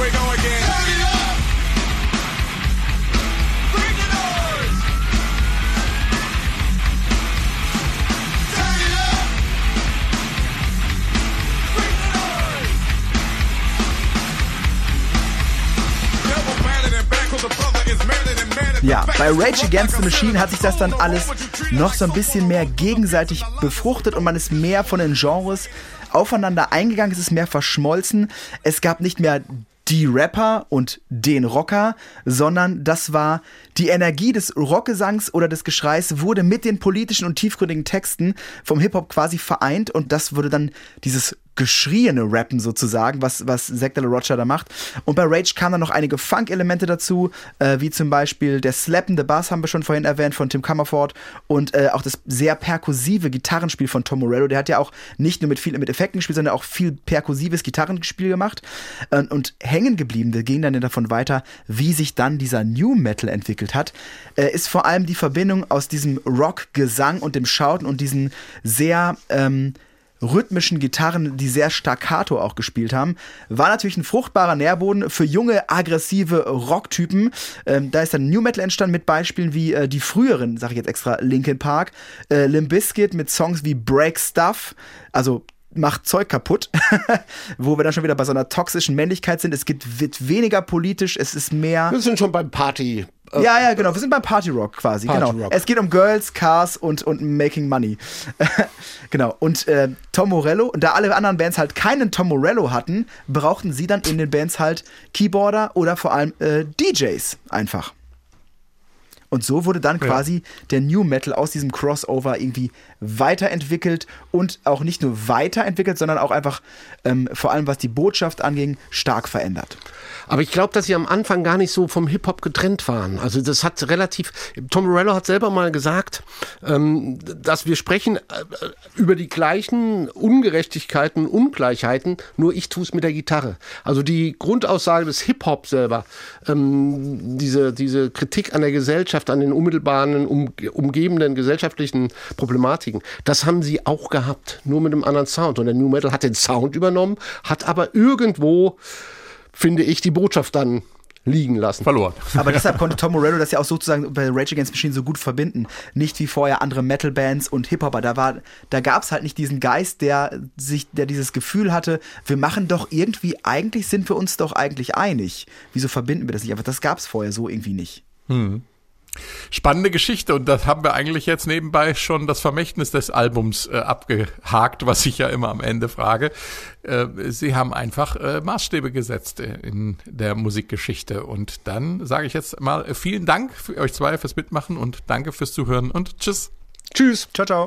Ja, bei Rage Against the Machine hat sich das dann alles noch so ein bisschen mehr gegenseitig befruchtet und man ist mehr von den Genres aufeinander eingegangen, es ist mehr verschmolzen. Es gab nicht mehr die Rapper und den Rocker, sondern das war die Energie des Rockgesangs oder des Geschreis wurde mit den politischen und tiefgründigen Texten vom Hip-Hop quasi vereint und das wurde dann dieses geschrieene Rappen sozusagen, was, was Zack de la Rocha da macht. Und bei Rage kamen dann noch einige Funk-Elemente dazu, äh, wie zum Beispiel der slappende Bass, haben wir schon vorhin erwähnt, von Tim Comerford und äh, auch das sehr perkussive Gitarrenspiel von Tom Morello. Der hat ja auch nicht nur mit viel mit Effekten gespielt, sondern auch viel perkussives Gitarrenspiel gemacht. Äh, und hängen geblieben, wir gehen dann davon weiter, wie sich dann dieser New Metal entwickelt hat, äh, ist vor allem die Verbindung aus diesem Rock-Gesang und dem Schauten und diesen sehr ähm, rhythmischen Gitarren, die sehr staccato auch gespielt haben, war natürlich ein fruchtbarer Nährboden für junge, aggressive Rocktypen. Ähm, da ist dann New Metal entstanden mit Beispielen wie äh, die früheren, sage ich jetzt extra, Linkin Park, äh, Limp Bizkit mit Songs wie Break Stuff, also macht Zeug kaputt, wo wir dann schon wieder bei so einer toxischen Männlichkeit sind. Es geht, wird weniger politisch, es ist mehr. Wir sind schon beim Party. Äh, ja, ja, genau. Wir sind beim Party Rock quasi. Party genau. Rock. Es geht um Girls, Cars und, und Making Money. genau. Und äh, Tom Morello, und da alle anderen Bands halt keinen Tom Morello hatten, brauchten sie dann in den Bands halt Keyboarder oder vor allem äh, DJs einfach. Und so wurde dann quasi ja. der New Metal aus diesem Crossover irgendwie weiterentwickelt und auch nicht nur weiterentwickelt, sondern auch einfach ähm, vor allem was die Botschaft anging, stark verändert. Aber ich glaube, dass sie am Anfang gar nicht so vom Hip-Hop getrennt waren. Also das hat relativ, Tom Morello hat selber mal gesagt, ähm, dass wir sprechen äh, über die gleichen Ungerechtigkeiten, Ungleichheiten, nur ich tue es mit der Gitarre. Also die Grundaussage des Hip-Hop selber, ähm, diese, diese Kritik an der Gesellschaft, an den unmittelbaren, um, umgebenden gesellschaftlichen Problematiken, das haben sie auch gehabt, nur mit einem anderen Sound. Und der New Metal hat den Sound übernommen, hat aber irgendwo finde ich, die Botschaft dann liegen lassen. Verloren. Aber deshalb konnte Tom Morello das ja auch sozusagen bei Rage Against Machine so gut verbinden. Nicht wie vorher andere Metal-Bands und Hip-Hopper. Da, war, da gab es halt nicht diesen Geist, der sich, der dieses Gefühl hatte, wir machen doch irgendwie, eigentlich sind wir uns doch eigentlich einig. Wieso verbinden wir das nicht? Aber das gab es vorher so irgendwie nicht. Hm. Spannende Geschichte und das haben wir eigentlich jetzt nebenbei schon das Vermächtnis des Albums äh, abgehakt, was ich ja immer am Ende frage. Äh, sie haben einfach äh, Maßstäbe gesetzt in der Musikgeschichte und dann sage ich jetzt mal vielen Dank für euch zwei fürs Mitmachen und danke fürs Zuhören und tschüss. Tschüss. Ciao, ciao.